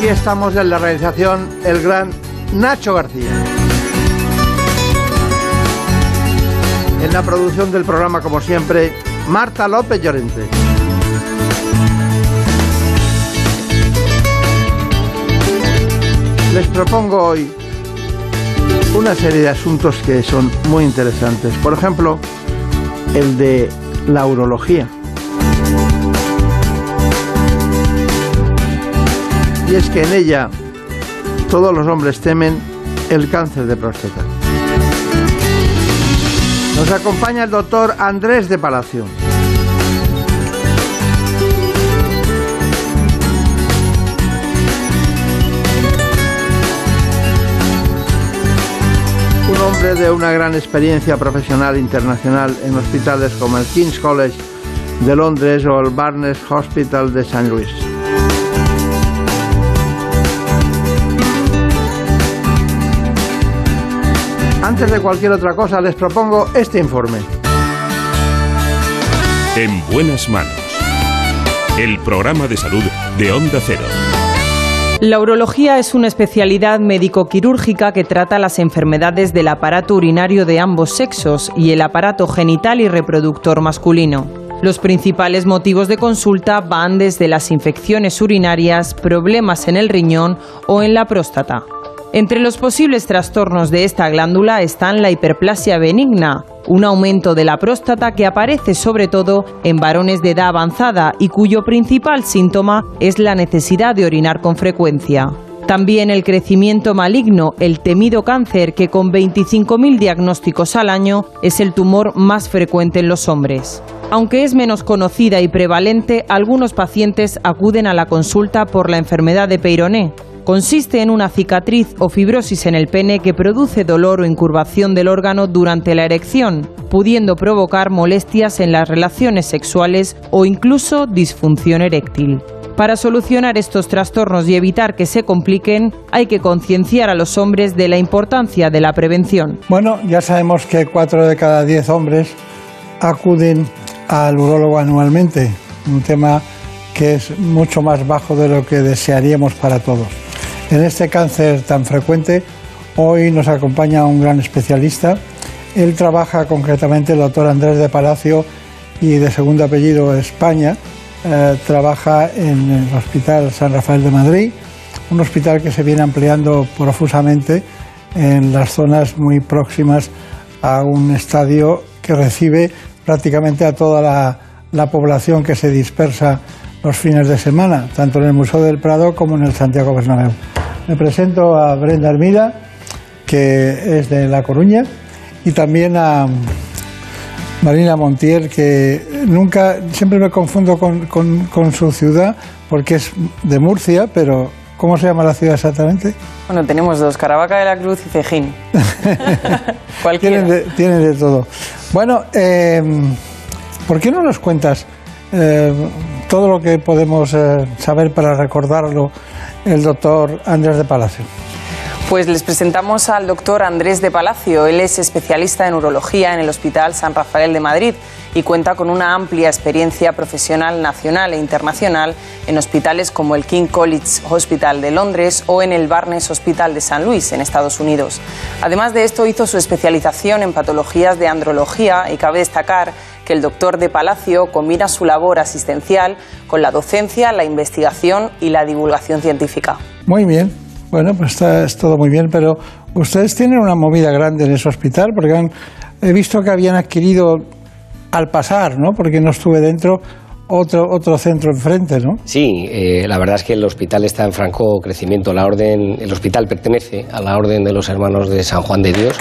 Aquí estamos en la realización el gran Nacho García. En la producción del programa, como siempre, Marta López Llorente. Les propongo hoy una serie de asuntos que son muy interesantes. Por ejemplo, el de la urología. Y es que en ella todos los hombres temen el cáncer de próstata. Nos acompaña el doctor Andrés de Palacio. Un hombre de una gran experiencia profesional internacional en hospitales como el King's College de Londres o el Barnes Hospital de St. Louis. Antes de cualquier otra cosa, les propongo este informe. En buenas manos. El programa de salud de Onda Cero. La urología es una especialidad médico-quirúrgica que trata las enfermedades del aparato urinario de ambos sexos y el aparato genital y reproductor masculino. Los principales motivos de consulta van desde las infecciones urinarias, problemas en el riñón o en la próstata. Entre los posibles trastornos de esta glándula están la hiperplasia benigna, un aumento de la próstata que aparece sobre todo en varones de edad avanzada y cuyo principal síntoma es la necesidad de orinar con frecuencia. También el crecimiento maligno, el temido cáncer, que con 25.000 diagnósticos al año es el tumor más frecuente en los hombres. Aunque es menos conocida y prevalente, algunos pacientes acuden a la consulta por la enfermedad de Peyroné, Consiste en una cicatriz o fibrosis en el pene que produce dolor o incurvación del órgano durante la erección, pudiendo provocar molestias en las relaciones sexuales o incluso disfunción eréctil. Para solucionar estos trastornos y evitar que se compliquen, hay que concienciar a los hombres de la importancia de la prevención. Bueno, ya sabemos que 4 de cada 10 hombres acuden al urólogo anualmente, un tema que es mucho más bajo de lo que desearíamos para todos. En este cáncer tan frecuente, hoy nos acompaña un gran especialista. Él trabaja concretamente, el doctor Andrés de Palacio, y de segundo apellido España. Eh, trabaja en el Hospital San Rafael de Madrid, un hospital que se viene ampliando profusamente en las zonas muy próximas a un estadio que recibe prácticamente a toda la, la población que se dispersa los fines de semana, tanto en el Museo del Prado como en el Santiago Bernabéu. Me presento a Brenda Armida, que es de La Coruña, y también a Marina Montiel, que nunca, siempre me confundo con, su ciudad, porque es de Murcia, pero ¿cómo se llama la ciudad exactamente? Bueno, tenemos dos, Caravaca de la Cruz y Cejín. tienen, de, tienen, de, todo. Bueno, eh, ¿por qué no nos cuentas eh, todo lo que podemos eh, saber para recordarlo el doctor Andrés de Palacio. Pues les presentamos al doctor Andrés de Palacio. Él es especialista en urología en el Hospital San Rafael de Madrid y cuenta con una amplia experiencia profesional nacional e internacional en hospitales como el King College Hospital de Londres o en el Barnes Hospital de San Luis, en Estados Unidos. Además de esto, hizo su especialización en patologías de andrología y cabe destacar que el doctor de Palacio combina su labor asistencial con la docencia, la investigación y la divulgación científica. Muy bien, bueno, pues está es todo muy bien, pero ustedes tienen una movida grande en ese hospital porque he visto que habían adquirido al pasar, ¿no? Porque no estuve dentro otro, otro centro enfrente, ¿no? Sí, eh, la verdad es que el hospital está en franco crecimiento. La orden, el hospital pertenece a la Orden de los Hermanos de San Juan de Dios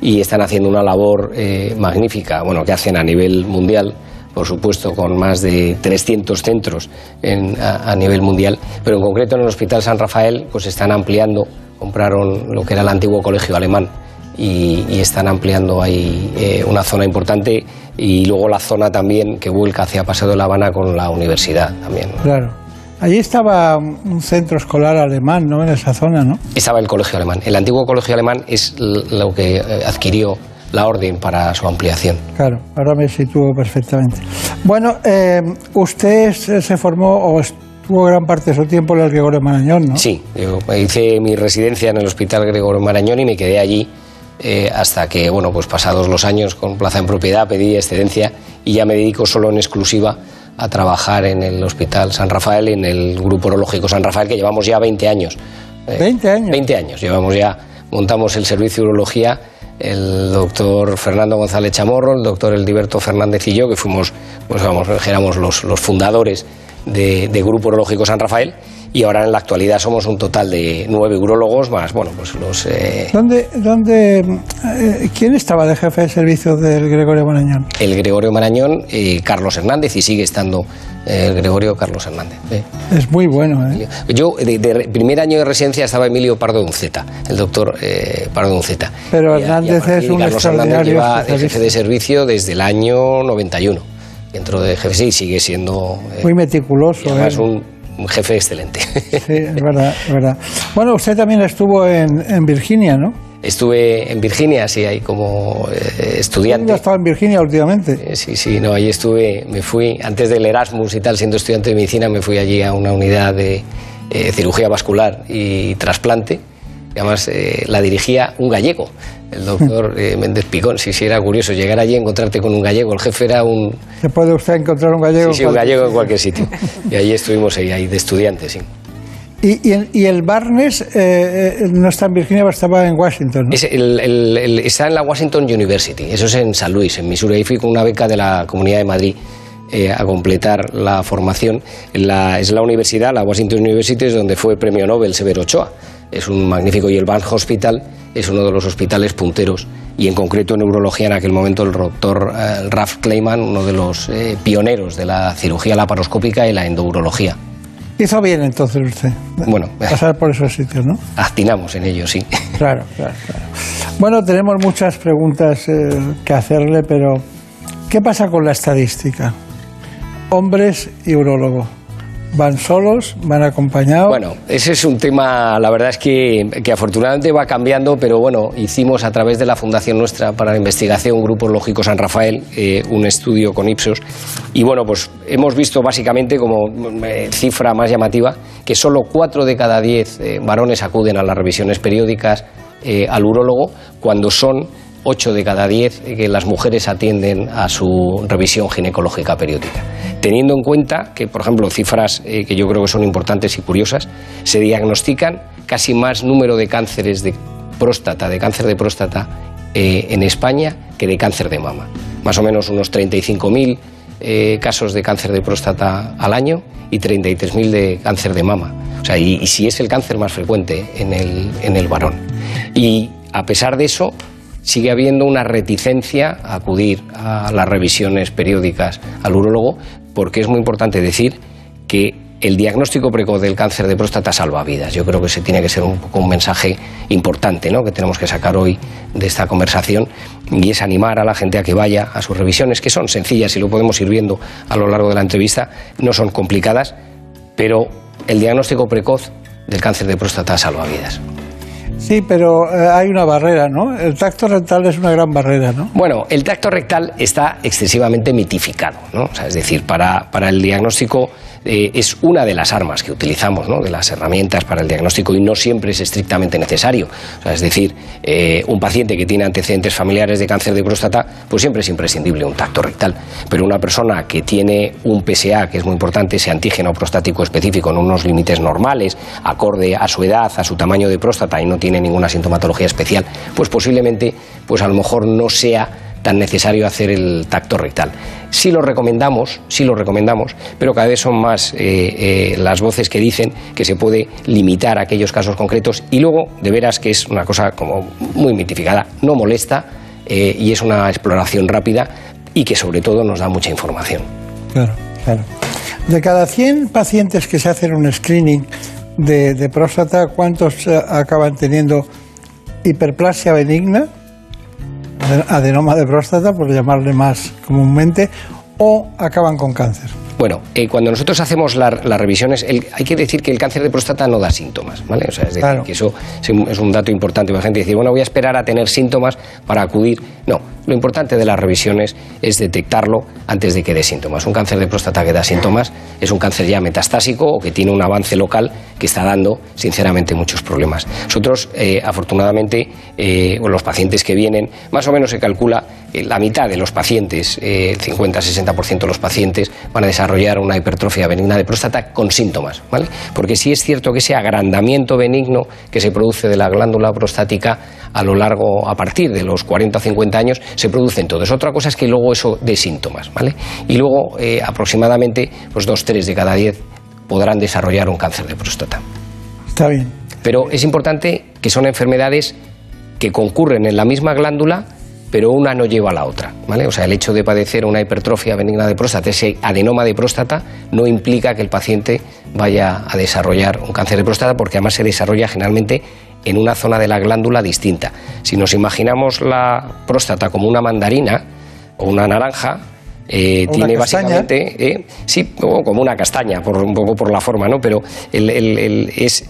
y están haciendo una labor eh, magnífica, bueno, que hacen a nivel mundial por supuesto con más de 300 centros a, nivel mundial, pero en concreto en el Hospital San Rafael pues están ampliando, compraron lo que era el antiguo colegio alemán y, están ampliando ahí eh, una zona importante y luego la zona también que vuelca hacia Paseo de la Habana con la universidad también. Claro. Allí estaba un centro escolar alemán, ¿no? En esa zona, ¿no? Estaba el colegio alemán. El antiguo colegio alemán es lo que eh, adquirió la orden para su ampliación. Claro, ahora me sitúo perfectamente. Bueno, eh, usted se formó o estuvo gran parte de su tiempo en el Gregorio Marañón, ¿no? Sí, yo hice mi residencia en el Hospital Gregorio Marañón y me quedé allí eh, hasta que, bueno, pues pasados los años con plaza en propiedad pedí excedencia y ya me dedico solo en exclusiva a trabajar en el Hospital San Rafael y en el Grupo Urológico San Rafael, que llevamos ya 20 años. ¿20 eh, años? 20 años, llevamos ya, montamos el servicio de urología el doctor Fernando González Chamorro, el doctor Eldiberto Fernández y yo, que fuimos, pues vamos, éramos los, los fundadores de, de Grupo Urológico San Rafael y ahora en la actualidad somos un total de nueve urólogos más, bueno, pues los... Eh... ¿Dónde, dónde, eh, ¿Quién estaba de jefe de servicio del Gregorio Marañón? El Gregorio Marañón, eh, Carlos Hernández, y sigue estando eh, el Gregorio Carlos Hernández. Es muy bueno, ¿eh? Yo, de, primer año de residencia estaba Emilio Pardo Unceta, el doctor Pardo Unceta. Pero Hernández es un Carlos Hernández lleva de jefe de servicio desde el año 91 dentro de jefe sí sigue siendo muy meticuloso es un un jefe excelente. Sí, es verdad, es verdad. Bueno, usted también estuvo en, en Virginia, ¿no? Estuve en Virginia, sí, ahí como eh, estudiante. ¿Ha estado en Virginia últimamente? Eh, sí, sí, no, ahí estuve, me fui, antes del Erasmus y tal, siendo estudiante de medicina, me fui allí a una unidad de eh, cirugía vascular y trasplante además eh, la dirigía un gallego, el doctor eh, Méndez Picón. Si sí, era curioso llegar allí y encontrarte con un gallego. El jefe era un. ¿Se puede usted encontrar un gallego? Sí, sí un gallego en cualquier sitio. Y allí estuvimos ahí, de estudiantes, sí. Y, y, el, Barnes eh, no está en Virginia, estaba en Washington. ¿no? está en la Washington University, eso es en San Luis, en Missouri. Ahí fui con una beca de la Comunidad de Madrid a completar la formación. La, es la universidad, la Washington University, es donde fue premio Nobel Severo Ochoa es un magnífico y el Bank Hospital es uno de los hospitales punteros y en concreto en neurología en aquel momento el doctor eh, Ralph Kleiman, uno de los eh, pioneros de la cirugía laparoscópica y la endourología. Hizo bien entonces usted. Bueno, pasar por esos sitios, ¿no? Actinamos en ello, sí. Claro, claro, Bueno, tenemos muchas preguntas eh, que hacerle, pero ¿qué pasa con la estadística? Hombres y urólogos. ¿Van solos? ¿Van acompañados? Bueno, ese es un tema, la verdad es que, que, afortunadamente va cambiando, pero bueno, hicimos a través de la Fundación Nuestra para la Investigación Grupo Lógico San Rafael eh, un estudio con Ipsos y bueno, pues hemos visto básicamente como eh, cifra más llamativa que solo cuatro de cada diez eh, varones acuden a las revisiones periódicas al urólogo cuando son 8 de cada 10 que las mujeres atienden a su revisión ginecológica periódica. Teniendo en cuenta que, por ejemplo, cifras eh, que yo creo que son importantes y curiosas, se diagnostican casi más número de cánceres de próstata, de cáncer de próstata eh, en España que de cáncer de mama. Más o menos unos 35.000 eh, casos de cáncer de próstata al año y 33.000 de cáncer de mama. O sea, y, y, si es el cáncer más frecuente en el, en el varón. Y a pesar de eso, sigue habiendo una reticencia a acudir a las revisiones periódicas al urólogo, porque es muy importante decir que el diagnóstico precoz del cáncer de próstata salva vidas. Yo creo que ese tiene que ser un un mensaje importante ¿no? que tenemos que sacar hoy de esta conversación y es animar a la gente a que vaya a sus revisiones, que son sencillas y lo podemos ir viendo a lo largo de la entrevista, no son complicadas, pero el diagnóstico precoz del cáncer de próstata salva vidas. Sí, pero eh, hay una barrera, ¿no? El tacto rectal es una gran barrera, ¿no? Bueno, el tacto rectal está excesivamente mitificado, ¿no? O sea, es decir, para, para el diagnóstico eh, es una de las armas que utilizamos, ¿no? de las herramientas para el diagnóstico y no siempre es estrictamente necesario. es decir, eh, un paciente que tiene antecedentes familiares de cáncer de próstata, pues siempre es imprescindible un tacto rectal. Pero una persona que tiene un PSA, que es muy importante, ese antígeno prostático específico en unos límites normales, acorde a su edad, a su tamaño de próstata y no tiene ninguna sintomatología especial, pues posiblemente, pues a lo mejor no sea tan necesario hacer el tacto rectal. Sí lo recomendamos, sí lo recomendamos, pero cada vez son más eh, eh, las voces que dicen que se puede limitar aquellos casos concretos y luego, de veras que es una cosa como muy mitificada, no molesta eh, y es una exploración rápida y que sobre todo nos da mucha información. Claro, claro. De cada 100 pacientes que se hacen un screening de, próstata, ¿cuántos acaban teniendo hiperplasia benigna? Adenoma de próstata, por llamarle más comúnmente, o acaban con cáncer. Bueno, eh, cuando nosotros hacemos las revisiones, hay que decir que el cáncer de próstata no da síntomas, ¿vale? O sea, es decir, que eso es un dato importante para la gente decir, bueno, voy a esperar a tener síntomas para acudir. No, lo importante de las revisiones es detectarlo antes de que dé síntomas. Un cáncer de próstata que da síntomas es un cáncer ya metastásico o que tiene un avance local que está dando, sinceramente, muchos problemas. Nosotros, eh, afortunadamente, eh, los pacientes que vienen, más o menos se calcula la mitad de los pacientes, el 50-60% de los pacientes, van a desarrollar desarrollar una hipertrofia benigna de próstata con síntomas, ¿vale? Porque sí es cierto que ese agrandamiento benigno que se produce de la glándula prostática a lo largo, a partir de los 40 o 50 años, se produce en todos. Otra cosa es que luego eso de síntomas, ¿vale? Y luego eh, aproximadamente pues dos, tres de cada diez podrán desarrollar un cáncer de próstata. Está bien. Pero es importante que son enfermedades que concurren en la misma glándula pero una no lleva a la otra. ¿vale? O sea, el hecho de padecer una hipertrofia benigna de próstata, ese adenoma de próstata, no implica que el paciente vaya a desarrollar un cáncer de próstata, porque además se desarrolla generalmente en una zona de la glándula distinta. Si nos imaginamos la próstata como una mandarina o una naranja, eh, tiene básicamente, eh, sí, como una castaña, por, un poco por la forma, ¿no? Pero es,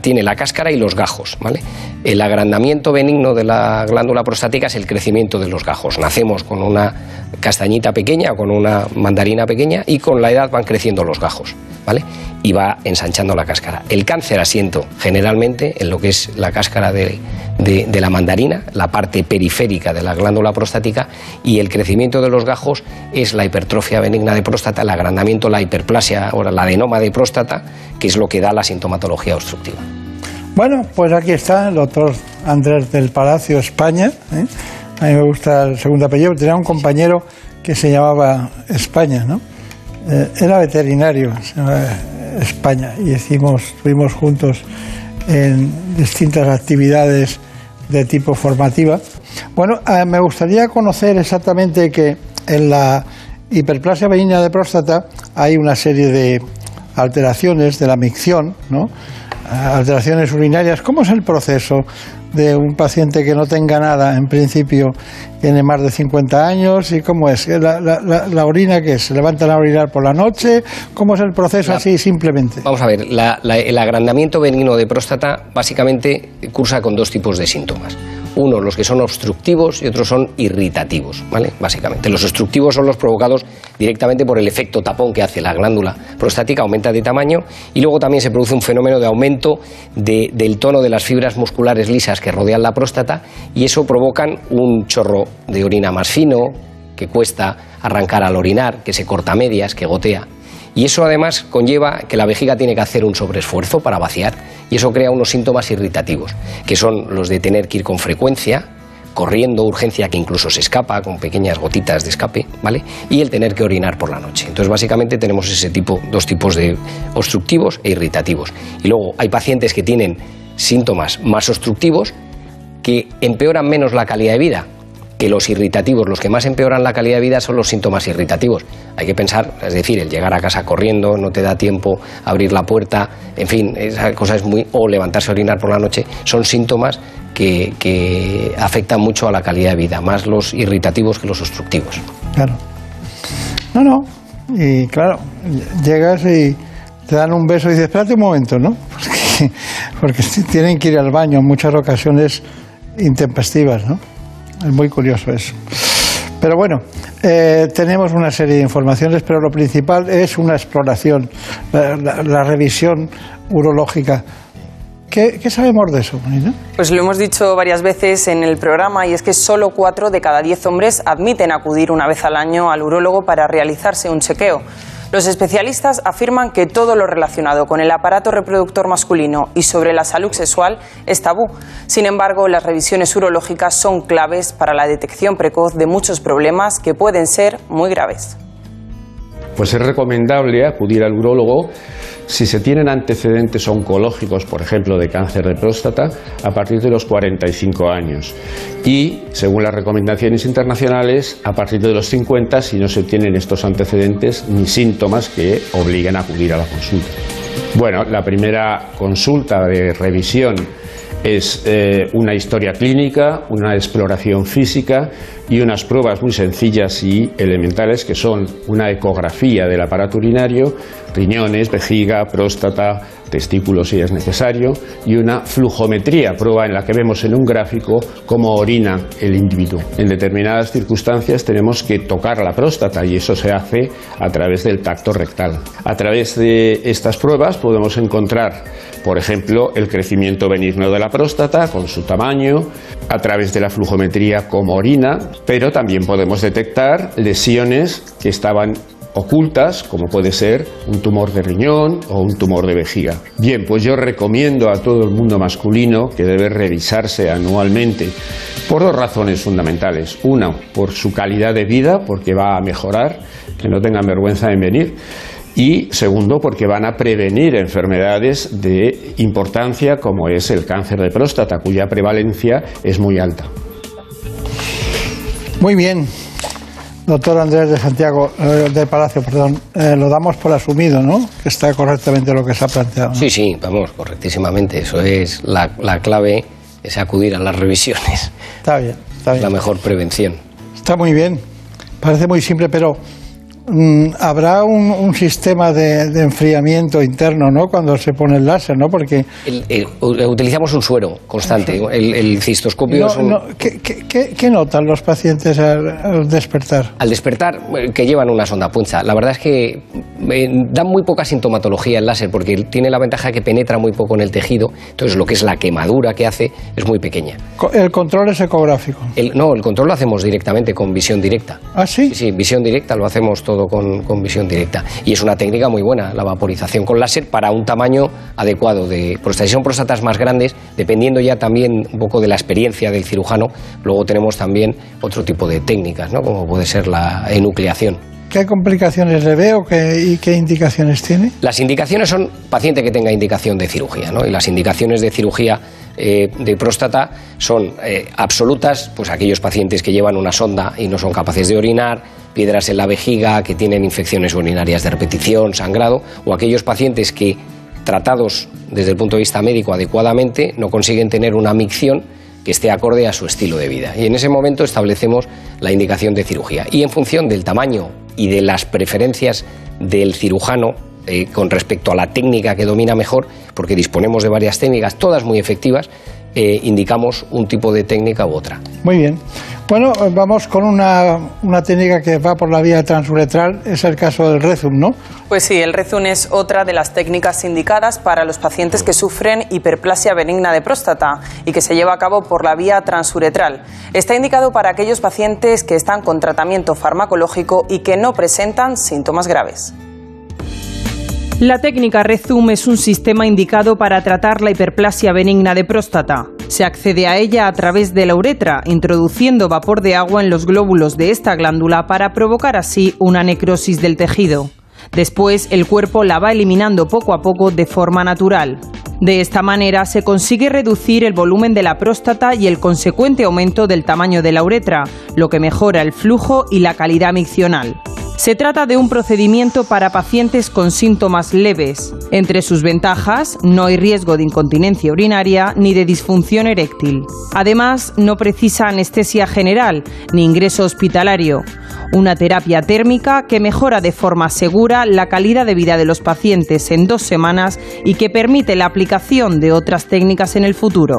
tiene la cáscara y los gajos, ¿vale? El agrandamiento benigno de la glándula prostática es el crecimiento de los gajos. Nacemos con una castañita pequeña, con una mandarina pequeña y con la edad van creciendo los gajos, ¿vale? Y va ensanchando la cáscara. El cáncer asiento generalmente en lo que es la cáscara de, de, la mandarina, la parte periférica de la glándula prostática, y el crecimiento de los gajos es la hipertrofia benigna de próstata, el agrandamiento, la hiperplasia o la adenoma de próstata, que es lo que da la sintomatología obstructiva. Bueno, pues aquí está el doctor Andrés del Palacio, España. ¿eh? A mí me gusta el segundo apellido. Tenía un compañero que se llamaba España, ¿no? Eh, era veterinario, se llamaba España, y hicimos, estuvimos juntos en distintas actividades de tipo formativa. Bueno, eh, me gustaría conocer exactamente que en la hiperplasia benigna de próstata hay una serie de alteraciones de la micción, ¿no? Eh, alteraciones urinarias. ¿Cómo es el proceso de un paciente que no tenga nada, en principio tiene más de 50 años, y cómo es, la, la, orina que se levanta a orinar por la noche, cómo es el proceso así simplemente. Vamos a ver, el agrandamiento benigno de próstata básicamente cursa con dos tipos de síntomas. Uno, los que son obstructivos y otros son irritativos, ¿vale? Básicamente. Los obstructivos son los provocados directamente por el efecto tapón que hace la glándula prostática, aumenta de tamaño y luego también se produce un fenómeno de aumento del tono de las fibras musculares lisas que rodean la próstata y eso provocan un chorro de orina más fino, que cuesta arrancar al orinar, que se corta medias, que gotea. Y eso además conlleva que la vejiga tiene que hacer un sobreesfuerzo para vaciar y eso crea unos síntomas irritativos, que son los de tener que ir con frecuencia, corriendo, urgencia que incluso se escapa con pequeñas gotitas de escape, ¿vale? Y el tener que orinar por la noche. Entonces, básicamente tenemos ese tipo, dos tipos de obstructivos e irritativos. Y luego hay pacientes que tienen síntomas más obstructivos que empeoran menos la calidad de vida, que los irritativos, los que más empeoran la calidad de vida son los síntomas irritativos. Hay que pensar, es decir, el llegar a casa corriendo, no te da tiempo abrir la puerta, en fin, esa cosa es muy. o levantarse a orinar por la noche, son síntomas que, que afectan mucho a la calidad de vida, más los irritativos que los obstructivos. Claro. No, no. Y claro, llegas y te dan un beso y dices, espérate un momento, ¿no? Porque, porque tienen que ir al baño en muchas ocasiones intempestivas, ¿no? Es muy curioso eso. Pero bueno, eh, tenemos una serie de informaciones, pero lo principal es una exploración, la, revisión urológica. ¿Qué, sabemos de eso, Pues lo hemos dicho varias veces en el programa y es que solo cuatro de cada diez hombres admiten acudir una vez al año al urólogo para realizarse un chequeo. Los especialistas afirman que todo lo relacionado con el aparato reproductor masculino y sobre la salud sexual es tabú. Sin embargo, las revisiones urológicas son claves para la detección precoz de muchos problemas que pueden ser muy graves. Pues es recomendable acudir al urólogo si se tienen antecedentes oncológicos, por ejemplo, de cáncer de próstata, a partir de los 45 años. Y, según las recomendaciones internacionales, a partir de los 50 si no se tienen estos antecedentes ni síntomas que obliguen a acudir a la consulta. Bueno, la primera consulta de revisión es eh, una historia clínica, una exploración física y unas pruebas muy sencillas y elementales que son una ecografía del aparato urinario, riñones, vejiga, próstata, testículos si es necesario, y una flujometría, prueba en la que vemos en un gráfico cómo orina el individuo. En determinadas circunstancias tenemos que tocar la próstata y eso se hace a través del tacto rectal. A través de estas pruebas podemos encontrar, por ejemplo, el crecimiento benigno de la próstata con su tamaño, a través de la flujometría como orina, pero también podemos detectar lesiones que estaban ocultas, como puede ser un tumor de riñón o un tumor de vejiga. Bien, pues yo recomiendo a todo el mundo masculino que debe revisarse anualmente por dos razones fundamentales. Una, por su calidad de vida, porque va a mejorar, que no tengan vergüenza en venir. Y segundo, porque van a prevenir enfermedades de importancia como es el cáncer de próstata, cuya prevalencia es muy alta. Muy bien, Doctor Andrés de Santiago, eh, de Palacio, perdón, eh, lo damos por asumido, ¿no? Que está correctamente lo que se ha planteado. Sí, sí, vamos, correctísimamente. Eso es la, la clave, es acudir a las revisiones. Está bien, está bien. La mejor prevención. Está muy bien. Parece muy simple, pero habrá un, sistema de, enfriamiento interno, ¿no? Cuando se pone el láser, ¿no? Porque utilizamos un suero constante. El, cistoscopio es un... ¿qué, notan los pacientes al, despertar? Al despertar, que llevan una sonda puncha. La verdad es que eh, da muy poca sintomatología el láser porque tiene la ventaja de que penetra muy poco en el tejido. Entonces, lo que es la quemadura que hace es muy pequeña. ¿El control es ecográfico? no, el control lo hacemos directamente con visión directa. ¿Ah, sí? Sí, visión directa lo hacemos todo con, visión directa. Y es una técnica muy buena, la vaporización con láser para un tamaño adecuado de próstata. Si son próstatas más grandes, dependiendo ya también un poco de la experiencia del cirujano, luego tenemos también otro tipo de técnicas, ¿no? como puede ser la enucleación. ¿Qué complicaciones le veo y qué indicaciones tiene? Las indicaciones son paciente que tenga indicación de cirugía, ¿no? Y las indicaciones de cirugía eh, de próstata son eh, absolutas, pues aquellos pacientes que llevan una sonda y no son capaces de orinar, piedras en la vejiga, que tienen infecciones urinarias de repetición, sangrado, o aquellos pacientes que tratados desde el punto de vista médico adecuadamente no consiguen tener una micción que esté acorde a su estilo de vida. Y en ese momento establecemos la indicación de cirugía. Y en función del tamaño y de las preferencias del cirujano eh, con respecto a la técnica que domina mejor, porque disponemos de varias técnicas, todas muy efectivas, eh, indicamos un tipo de técnica u otra. Muy bien. Bueno, vamos con una, una, técnica que va por la vía transuretral, es el caso del Rezum, ¿no? Pues sí, el Rezum es otra de las técnicas indicadas para los pacientes que sufren hiperplasia benigna de próstata y que se lleva a cabo por la vía transuretral. Está indicado para aquellos pacientes que están con tratamiento farmacológico y que no presentan síntomas graves. La técnica Rezum es un sistema indicado para tratar la hiperplasia benigna de próstata. Se accede a ella a través de la uretra, introduciendo vapor de agua en los glóbulos de esta glándula para provocar así una necrosis del tejido. Después, el cuerpo la va eliminando poco a poco de forma natural. De esta manera se consigue reducir el volumen de la próstata y el consecuente aumento del tamaño de la uretra, lo que mejora el flujo y la calidad miccional. Se trata de un procedimiento para pacientes con síntomas leves. Entre sus ventajas, no hay riesgo de incontinencia urinaria ni de disfunción eréctil. Además, no precisa anestesia general ni ingreso hospitalario. Una terapia térmica que mejora de forma segura la calidad de vida de los pacientes en dos semanas y que permite la aplicación de otras técnicas en el futuro.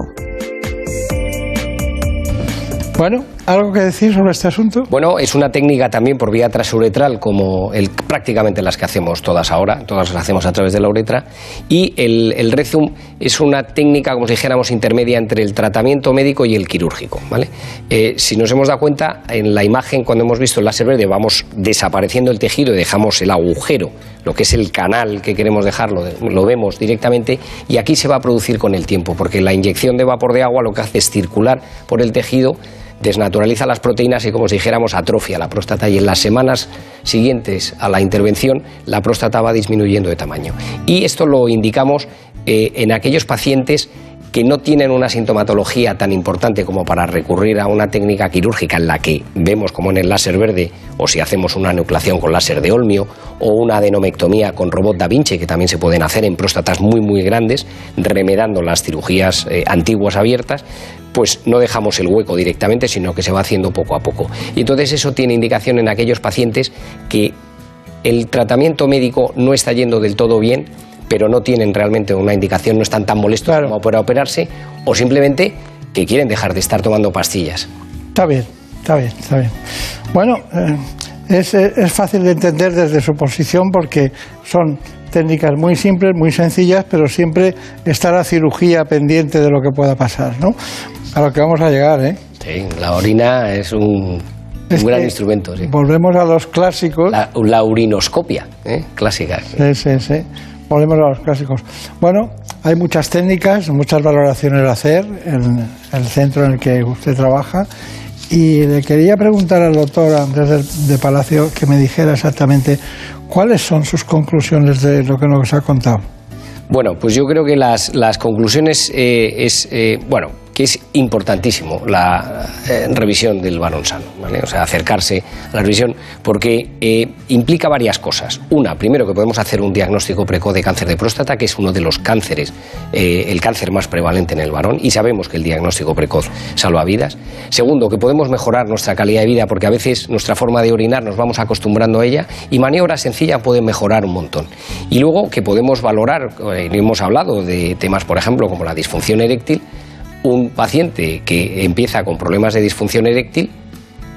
Bueno, ¿algo que decir sobre este asunto? Bueno, es una técnica también por vía transuretral, como el, prácticamente las que hacemos todas ahora, todas las hacemos a través de la uretra. Y el, el Rezum es una técnica, como si dijéramos, intermedia entre el tratamiento médico y el quirúrgico. ¿vale? Eh, si nos hemos dado cuenta, en la imagen, cuando hemos visto el láser verde, vamos desapareciendo el tejido y dejamos el agujero, lo que es el canal que queremos dejarlo, lo vemos directamente, y aquí se va a producir con el tiempo, porque la inyección de vapor de agua lo que hace es circular por el tejido desnaturaliza las proteínas y como si dijéramos atrofia la próstata y en las semanas siguientes a la intervención la próstata va disminuyendo de tamaño. Y esto lo indicamos eh, en aquellos pacientes que no tienen una sintomatología tan importante como para recurrir a una técnica quirúrgica en la que vemos como en el láser verde o si hacemos una nucleación con láser de olmio o una adenomectomía con robot da Vinci que también se pueden hacer en próstatas muy muy grandes remedando las cirugías eh, antiguas abiertas pues no dejamos el hueco directamente sino que se va haciendo poco a poco. Y entonces eso tiene indicación en aquellos pacientes que el tratamiento médico no está yendo del todo bien pero no tienen realmente una indicación, no están tan molestos como para operarse, o simplemente que quieren dejar de estar tomando pastillas. Está bien, está bien, está bien. Bueno, eh, es, es fácil de entender desde su posición porque son técnicas muy simples, muy sencillas, pero siempre está la cirugía pendiente de lo que pueda pasar, ¿no? A lo que vamos a llegar, ¿eh? Sí, la orina es un, un gran instrumento. Sí. Volvemos a los clásicos. La, la urinoscopia, ¿eh? clásica. Sí, sí, sí. Volvemos a los clásicos. Bueno, hay muchas técnicas, muchas valoraciones a hacer en el centro en el que usted trabaja. Y le quería preguntar al doctor Andrés de Palacio que me dijera exactamente cuáles son sus conclusiones de lo que nos ha contado. Bueno, pues yo creo que las, conclusiones eh, es, eh, bueno, que es importantísimo la eh, revisión del varón sano, ¿vale? o sea, acercarse a la revisión, porque eh, implica varias cosas. Una, primero que podemos hacer un diagnóstico precoz de cáncer de próstata, que es uno de los cánceres, eh, el cáncer más prevalente en el varón, y sabemos que el diagnóstico precoz salva vidas. Segundo, que podemos mejorar nuestra calidad de vida, porque a veces nuestra forma de orinar nos vamos acostumbrando a ella, y maniobras sencillas pueden mejorar un montón. Y luego que podemos valorar, hemos hablado de temas, por ejemplo, como la disfunción eréctil, un paciente que empieza con problemas de disfunción eréctil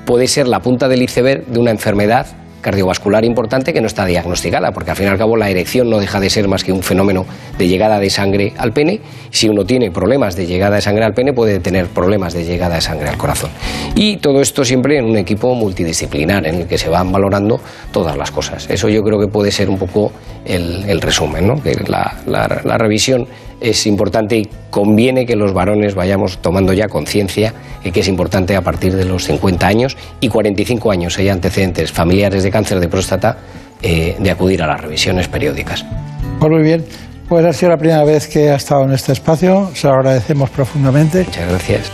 puede ser la punta del iceberg de una enfermedad cardiovascular importante que no está diagnosticada, porque al fin y al cabo la erección no deja de ser más que un fenómeno de llegada de sangre al pene. Si uno tiene problemas de llegada de sangre al pene, puede tener problemas de llegada de sangre al corazón. Y todo esto siempre en un equipo multidisciplinar, en el que se van valorando todas las cosas. Eso yo creo que puede ser un poco el, resumen, ¿no? que la, la revisión es importante y conviene que los varones vayamos tomando ya conciencia de que es importante a partir de los 50 años y 45 años hay antecedentes familiares de cáncer de próstata eh, de acudir a las revisiones periódicas. Pues muy bien. Pues ha sido la primera vez que ha estado en este espacio. Se lo agradecemos profundamente. Muchas gracias.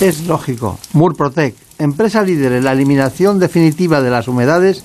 Es lógico. Murprotec, empresa líder en la eliminación definitiva de las humedades,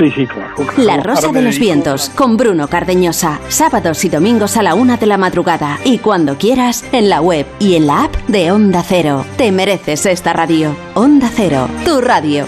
Sí, sí, claro. La Rosa de los Vientos, con Bruno Cardeñosa. Sábados y domingos a la una de la madrugada. Y cuando quieras, en la web y en la app de Onda Cero. Te mereces esta radio. Onda Cero, tu radio.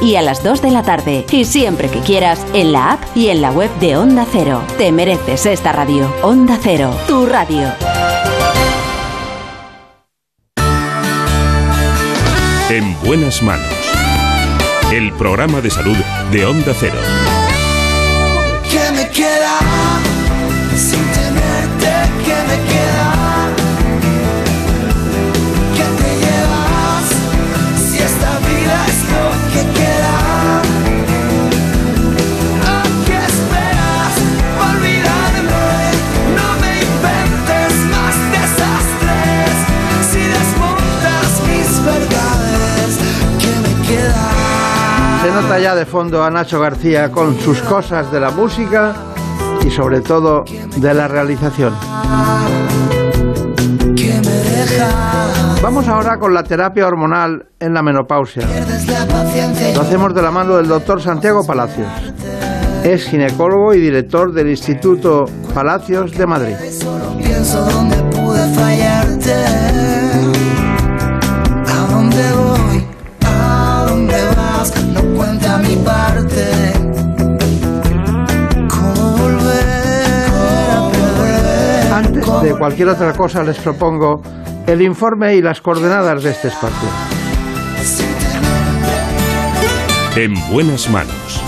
y a las 2 de la tarde. Y siempre que quieras, en la app y en la web de Onda Cero. Te mereces esta radio. Onda Cero, tu radio. En buenas manos. El programa de salud de Onda Cero. Nota ya de fondo a Nacho García con sus cosas de la música y sobre todo de la realización. Vamos ahora con la terapia hormonal en la menopausia. Lo hacemos de la mano del doctor Santiago Palacios. Es ginecólogo y director del Instituto Palacios de Madrid. Antes de cualquier otra cosa les propongo el informe y las coordenadas de este espacio. En buenas manos.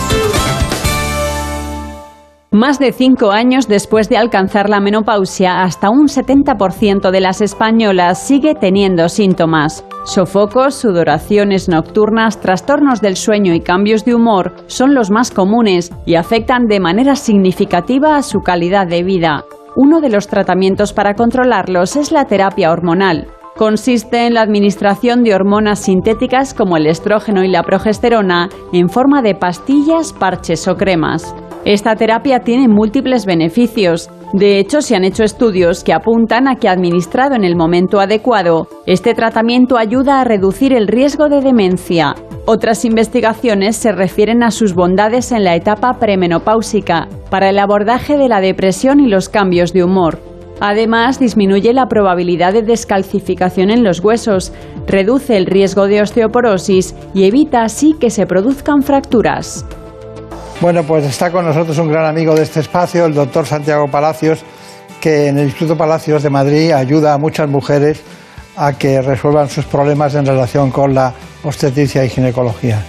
Más de cinco años después de alcanzar la menopausia, hasta un 70% de las españolas sigue teniendo síntomas. Sofocos, sudoraciones nocturnas, trastornos del sueño y cambios de humor son los más comunes y afectan de manera significativa a su calidad de vida. Uno de los tratamientos para controlarlos es la terapia hormonal. Consiste en la administración de hormonas sintéticas como el estrógeno y la progesterona en forma de pastillas, parches o cremas. Esta terapia tiene múltiples beneficios. De hecho, se han hecho estudios que apuntan a que administrado en el momento adecuado, este tratamiento ayuda a reducir el riesgo de demencia. Otras investigaciones se refieren a sus bondades en la etapa premenopáusica, para el abordaje de la depresión y los cambios de humor. Además, disminuye la probabilidad de descalcificación en los huesos, reduce el riesgo de osteoporosis y evita así que se produzcan fracturas. Bueno, pues está con nosotros un gran amigo de este espacio, el doctor Santiago Palacios, que en el Instituto Palacios de Madrid ayuda a muchas mujeres a que resuelvan sus problemas en relación con la obstetricia y ginecología.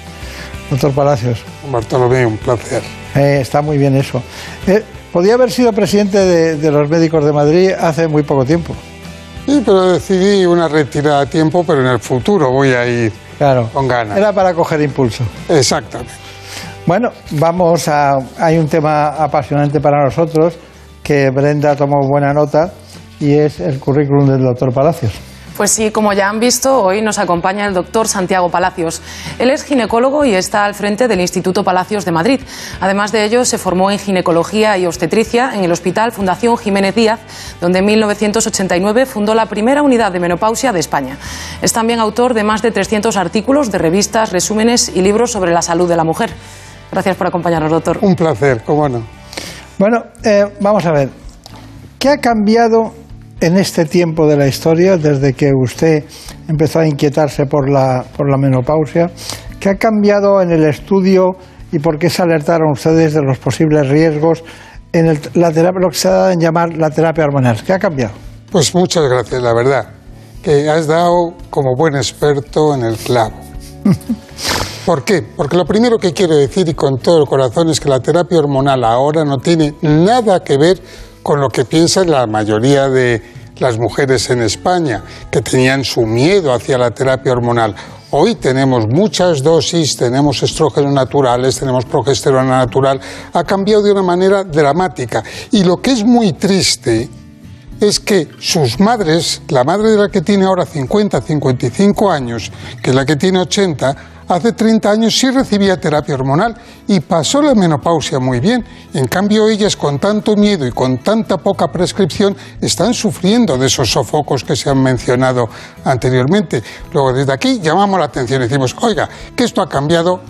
Doctor Palacios. Bartolomé, un placer. Eh, está muy bien eso. Eh, podía haber sido presidente de, de los médicos de Madrid hace muy poco tiempo. Sí, pero decidí una retirada a tiempo, pero en el futuro voy a ir Claro. con ganas. Era para coger impulso. Exactamente. Bueno, vamos a. Hay un tema apasionante para nosotros que Brenda tomó buena nota y es el currículum del doctor Palacios. Pues sí, como ya han visto, hoy nos acompaña el doctor Santiago Palacios. Él es ginecólogo y está al frente del Instituto Palacios de Madrid. Además de ello, se formó en ginecología y obstetricia en el Hospital Fundación Jiménez Díaz, donde en 1989 fundó la primera unidad de menopausia de España. Es también autor de más de 300 artículos de revistas, resúmenes y libros sobre la salud de la mujer. Gracias por acompañarnos, doctor. Un placer, cómo no. Bueno, eh, vamos a ver. ¿Qué ha cambiado en este tiempo de la historia, desde que usted empezó a inquietarse por la, por la menopausia? ¿Qué ha cambiado en el estudio y por qué se alertaron ustedes de los posibles riesgos en el- la terapia, lo que se ha dado en llamar la terapia hormonal? ¿Qué ha cambiado? Pues muchas gracias, la verdad, que has dado como buen experto en el clavo. ¿Por qué? Porque lo primero que quiero decir y con todo el corazón es que la terapia hormonal ahora no tiene nada que ver con lo que piensan la mayoría de las mujeres en España, que tenían su miedo hacia la terapia hormonal. Hoy tenemos muchas dosis, tenemos estrógenos naturales, tenemos progesterona natural. Ha cambiado de una manera dramática. Y lo que es muy triste es que sus madres, la madre de la que tiene ahora 50, 55 años, que la que tiene 80, hace 30 años sí recibía terapia hormonal y pasó la menopausia muy bien. En cambio, ellas con tanto miedo y con tanta poca prescripción están sufriendo de esos sofocos que se han mencionado anteriormente. Luego, desde aquí llamamos la atención y decimos, oiga, que esto ha cambiado,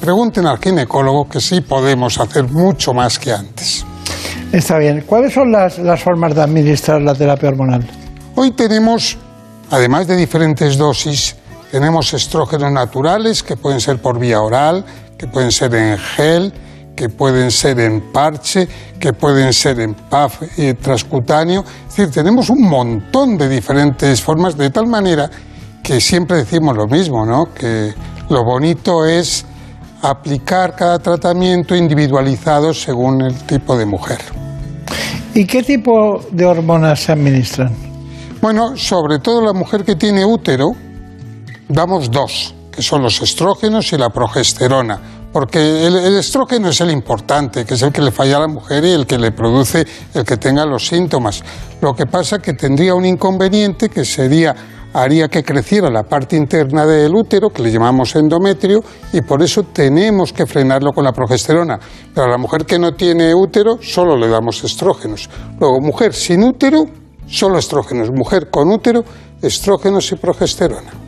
pregunten al ginecólogo que sí podemos hacer mucho más que antes. Está bien. ¿Cuáles son las, las formas de administrar la terapia hormonal? Hoy tenemos, además de diferentes dosis, tenemos estrógenos naturales que pueden ser por vía oral, que pueden ser en gel, que pueden ser en parche, que pueden ser en puff eh, transcutáneo. Es decir, tenemos un montón de diferentes formas, de tal manera que siempre decimos lo mismo, ¿no? Que lo bonito es aplicar cada tratamiento individualizado según el tipo de mujer. ¿Y qué tipo de hormonas se administran? Bueno, sobre todo la mujer que tiene útero, damos dos, que son los estrógenos y la progesterona, porque el, estrógeno es el importante, que es el que le falla a la mujer y el que le produce el que tenga los síntomas. Lo que pasa que tendría un inconveniente que sería haría que creciera la parte interna del útero, que le llamamos endometrio, y por eso tenemos que frenarlo con la progesterona. Pero a la mujer que no tiene útero, solo le damos estrógenos. Luego, mujer sin útero, solo estrógenos. Mujer con útero, estrógenos y progesterona.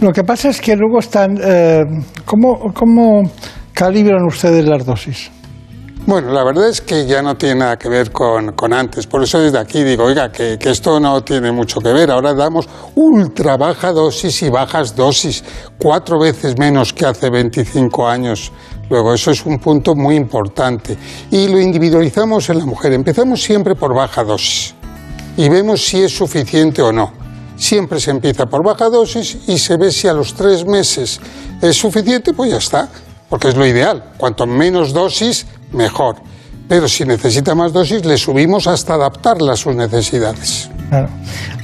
Lo que pasa es que luego están... Eh, ¿cómo, ¿Cómo calibran ustedes las dosis? Bueno, la verdad es que ya no tiene nada que ver con, con antes. Por eso desde aquí digo, oiga, que, que, esto no tiene mucho que ver. Ahora damos ultra baja dosis y bajas dosis, cuatro veces menos que hace 25 años. Luego, eso es un punto muy importante. Y lo individualizamos en la mujer. Empezamos siempre por baja dosis y vemos si es suficiente o no. Siempre se empieza por baja dosis y se ve si a los tres meses es suficiente, pues ya está, porque es lo ideal. Cuanto menos dosis, mejor. Pero si necesita más dosis, le subimos hasta adaptarla a sus necesidades. Claro.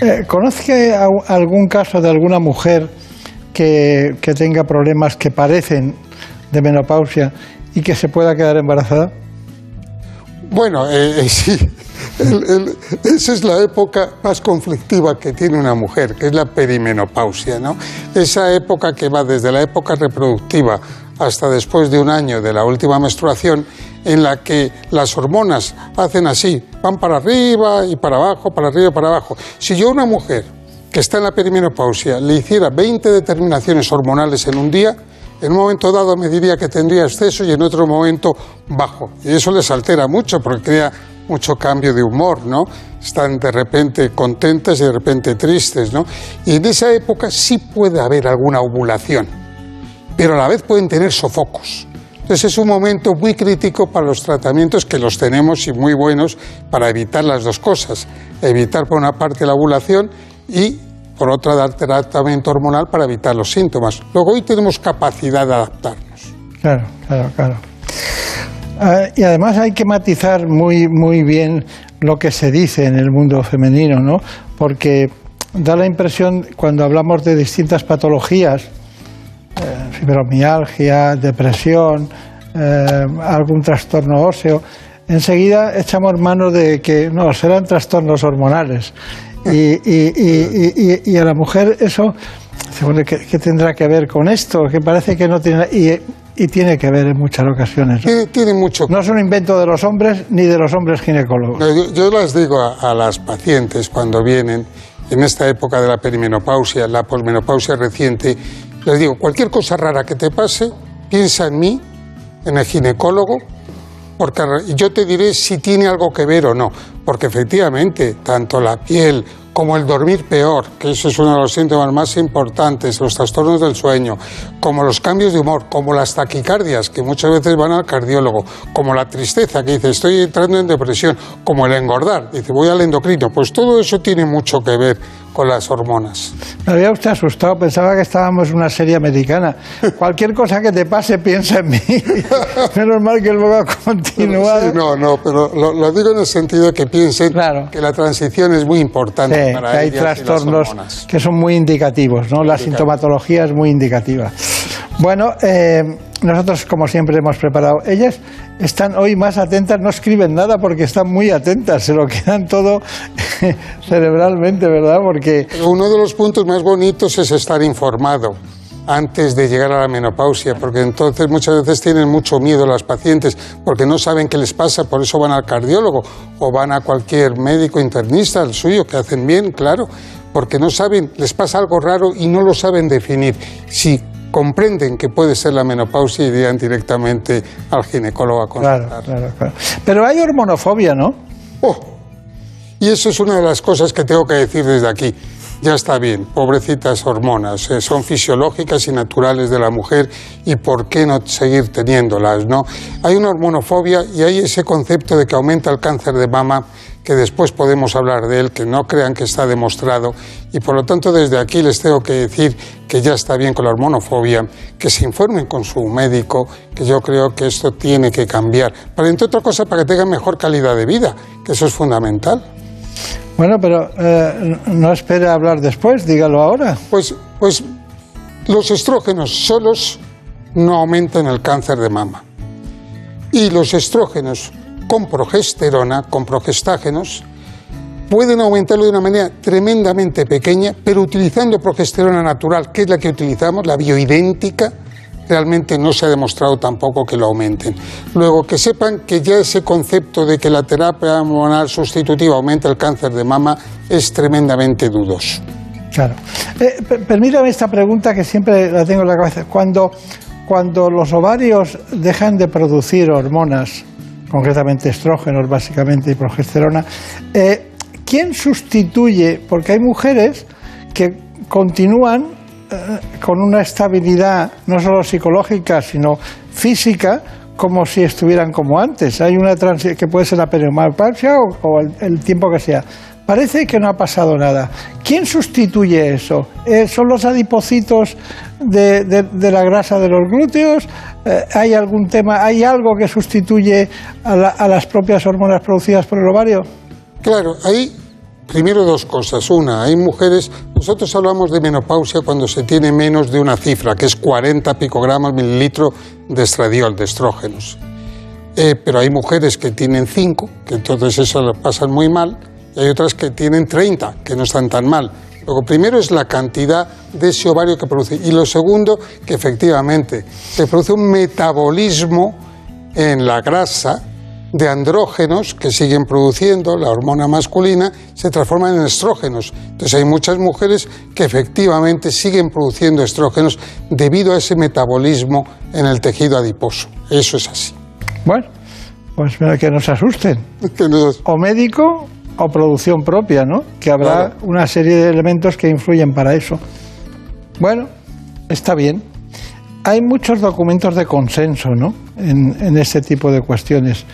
Eh, ¿Conoce algún caso de alguna mujer que, que tenga problemas que parecen de menopausia y que se pueda quedar embarazada? Bueno, eh, eh sí. Esa es la época más conflictiva que tiene una mujer, que es la perimenopausia, ¿no? Esa época que va desde la época reproductiva hasta después de un año de la última menstruación, en la que las hormonas hacen así, van para arriba y para abajo, para arriba y para abajo. Si yo a una mujer que está en la perimenopausia le hiciera 20 determinaciones hormonales en un día, en un momento dado me diría que tendría exceso y en otro momento bajo. Y eso les altera mucho porque crea mucho cambio de humor, ¿no? Están de repente contentas y de repente tristes, ¿no? Y en esa época sí puede haber alguna ovulación, pero a la vez pueden tener sofocos. Entonces es un momento muy crítico para los tratamientos que los tenemos y muy buenos para evitar las dos cosas. Evitar por una parte la ovulación y por otra dar tratamiento hormonal para evitar los síntomas. Luego hoy tenemos capacidad de adaptarnos. Claro, claro, claro. Uh, y además hay que matizar muy, muy bien lo que se dice en el mundo femenino, ¿no? Porque da la impresión, cuando hablamos de distintas patologías, eh, fibromialgia, depresión, eh, algún trastorno óseo, enseguida echamos mano de que no, serán trastornos hormonales. Y, y, y, y a la mujer eso, ¿qué, ¿qué, tendrá que ver con esto? Que parece que no tiene... Y tiene que ver en muchas ocasiones. Tiene, tiene mucho. No es un invento de los hombres ni de los hombres ginecólogos. No, yo, yo, las digo a, a, las pacientes cuando vienen en esta época de la perimenopausia, la posmenopausia reciente, les digo, cualquier cosa rara que te pase, piensa en mí, en el ginecólogo, porque yo te diré si tiene algo que ver o no, porque efectivamente tanto la piel como el dormir peor, que eso es uno de los síntomas más importantes, los trastornos del sueño, como los cambios de humor, como las taquicardias, que muchas veces van al cardiólogo, como la tristeza, que dice estoy entrando en depresión, como el engordar, dice voy al endocrino, pues todo eso tiene mucho que ver con las hormonas. Me había usted asustado, pensaba que estábamos en una serie americana. Cualquier cosa que te pase, piensa en mí. Menos mal que luego ha continuado. Sí, no, no, pero lo, lo, digo en el sentido de que piensen claro. que la transición es muy importante sí, que hay trastornos que son muy indicativos, ¿no? La sintomatología es muy indicativa. Bueno, eh, nosotros como siempre hemos preparado. Ellas están hoy más atentas, no escriben nada porque están muy atentas, se lo quedan todo cerebralmente, ¿verdad? Porque uno de los puntos más bonitos es estar informado. Antes de llegar a la menopausia, porque entonces muchas veces tienen mucho miedo las pacientes porque no saben qué les pasa, por eso van al cardiólogo o van a cualquier médico internista, al suyo, que hacen bien, claro, porque no saben, les pasa algo raro y no lo saben definir. Si comprenden que puede ser la menopausia, irían directamente al ginecólogo a consultar. Claro, claro, claro. Pero hay hormonofobia, ¿no? Oh, y eso es una de las cosas que tengo que decir desde aquí. Ya está bien, pobrecitas hormonas, eh, son fisiológicas y naturales de la mujer y por qué no seguir teniéndolas, ¿no? Hay una hormonofobia y hay ese concepto de que aumenta el cáncer de mama, que después podemos hablar de él, que no crean que está demostrado y por lo tanto desde aquí les tengo que decir que ya está bien con la hormonofobia, que se informen con su médico, que yo creo que esto tiene que cambiar, para entre otra cosa para que tengan mejor calidad de vida, que eso es fundamental. Bueno, pero eh, no espere hablar después, dígalo ahora. Pues, pues los estrógenos solos no aumentan el cáncer de mama. Y los estrógenos con progesterona, con progestágenos, pueden aumentarlo de una manera tremendamente pequeña, pero utilizando progesterona natural, que es la que utilizamos, la bioidéntica, realmente no se ha demostrado tampoco que lo aumenten. Luego, que sepan que ya ese concepto de que la terapia hormonal sustitutiva aumenta el cáncer de mama es tremendamente dudoso. Claro. Eh, per- permítame esta pregunta que siempre la tengo en la cabeza. Cuando, cuando los ovarios dejan de producir hormonas, concretamente estrógenos básicamente y progesterona, eh, ¿quién sustituye? Porque hay mujeres que continúan con una estabilidad no solo psicológica, sino física, como si estuvieran como antes. Hay una transi- que puede ser la perimenopausia o, o el, el tiempo que sea. Parece que no ha pasado nada. ¿Quién sustituye eso? Eh, ¿Son los adipocitos de, de- de la grasa de los glúteos? Eh, ¿Hay algún tema, hay algo que sustituye a, la- a las propias hormonas producidas por el ovario? Claro, hay primero dos cosas. Una, hay mujeres, nosotros hablamos de menopausia cuando se tiene menos de una cifra, que es 40 picogramos mililitro de estradiol, de estrógenos. Eh, pero hay mujeres que tienen 5, que entonces eso lo pasan muy mal, y hay otras que tienen 30, que no están tan mal. Lo primero es la cantidad de ese ovario que produce. Y lo segundo, que efectivamente se produce un metabolismo en la grasa de andrógenos que siguen produciendo la hormona masculina, se transforman en estrógenos. Entonces hay muchas mujeres que efectivamente siguen produciendo estrógenos debido a ese metabolismo en el tejido adiposo. Eso es así. Bueno, pues mira, que nos asusten. O médico o producción propia, ¿no? Que habrá una serie de elementos que influyen para eso. Bueno, está bien. Hay muchos documentos de consenso, ¿no? En, en este tipo de cuestiones.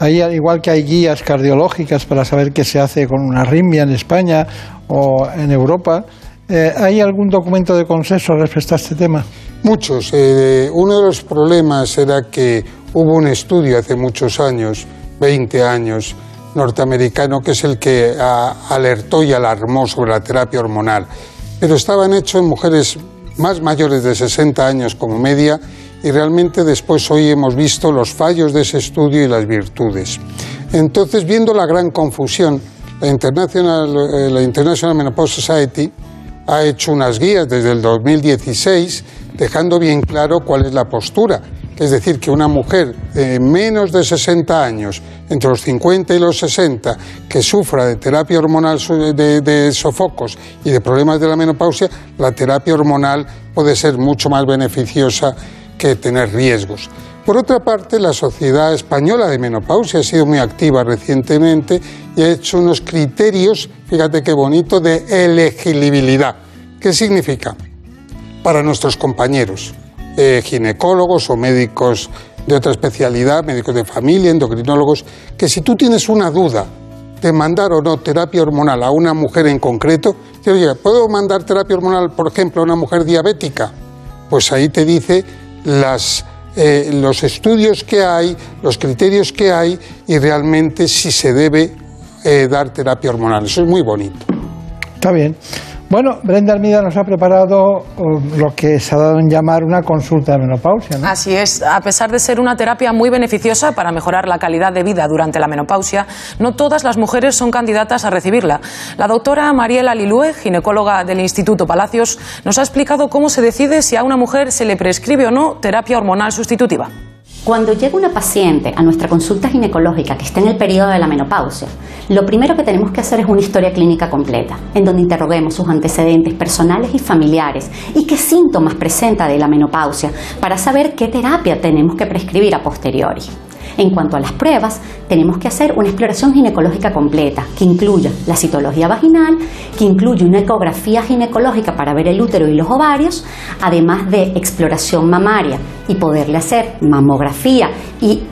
Hay, al igual que hay guías cardiológicas para saber qué se hace con una arritmia en España o en Europa, eh, ¿hay algún documento de consenso respecto a este tema? Muchos. Eh, uno de los problemas era que hubo un estudio hace muchos años, 20 años, norteamericano, que es el que ah, alertó y alarmó sobre la terapia hormonal. Pero estaban hechos en mujeres más mayores de 60 años como media y realmente después hoy hemos visto los fallos de ese estudio y las virtudes. Entonces, viendo la gran confusión, la International, eh, la International Menopause Society ha hecho unas guías desde el 2016 dejando bien claro cuál es la postura. Es decir, que una mujer de menos de 60 años, entre los 50 y los 60, que sufra de terapia hormonal de sofocos y de problemas de la menopausia, la terapia hormonal puede ser mucho más beneficiosa que tener riesgos. Por otra parte, la Sociedad Española de Menopausia ha sido muy activa recientemente y ha hecho unos criterios, fíjate qué bonito, de elegibilidad. ¿Qué significa? Para nuestros compañeros, eh, ginecólogos o médicos de otra especialidad, médicos de familia, endocrinólogos, que si tú tienes una duda de mandar o no terapia hormonal a una mujer en concreto, que, oye, ¿puedo mandar terapia hormonal, por ejemplo, a una mujer diabética? Pues ahí te dice las, eh, los estudios que hay, los criterios que hay y realmente si se debe eh, dar terapia hormonal. Eso es muy bonito. Está bien. Bueno, Brenda Armida nos ha preparado uh, lo que se ha dado en llamar una consulta de menopausia. ¿no? Así es, a pesar de ser una terapia muy beneficiosa para mejorar la calidad de vida durante la menopausia, no todas las mujeres son candidatas a recibirla. La doctora Mariela Lilue, ginecóloga del Instituto Palacios, nos ha explicado cómo se decide si a una mujer se le prescribe o no terapia hormonal sustitutiva. Cuando llega una paciente a nuestra consulta ginecológica que está en el periodo de la menopausia, lo primero que tenemos que hacer es una historia clínica completa, en donde interroguemos sus antecedentes personales y familiares y qué síntomas presenta de la menopausia para saber qué terapia tenemos que prescribir a posteriori. En cuanto a las pruebas, tenemos que hacer una exploración ginecológica completa, que incluya la citología vaginal, que incluye una ecografía ginecológica para ver el útero y los ovarios, además de exploración mamaria y poderle hacer mamografía y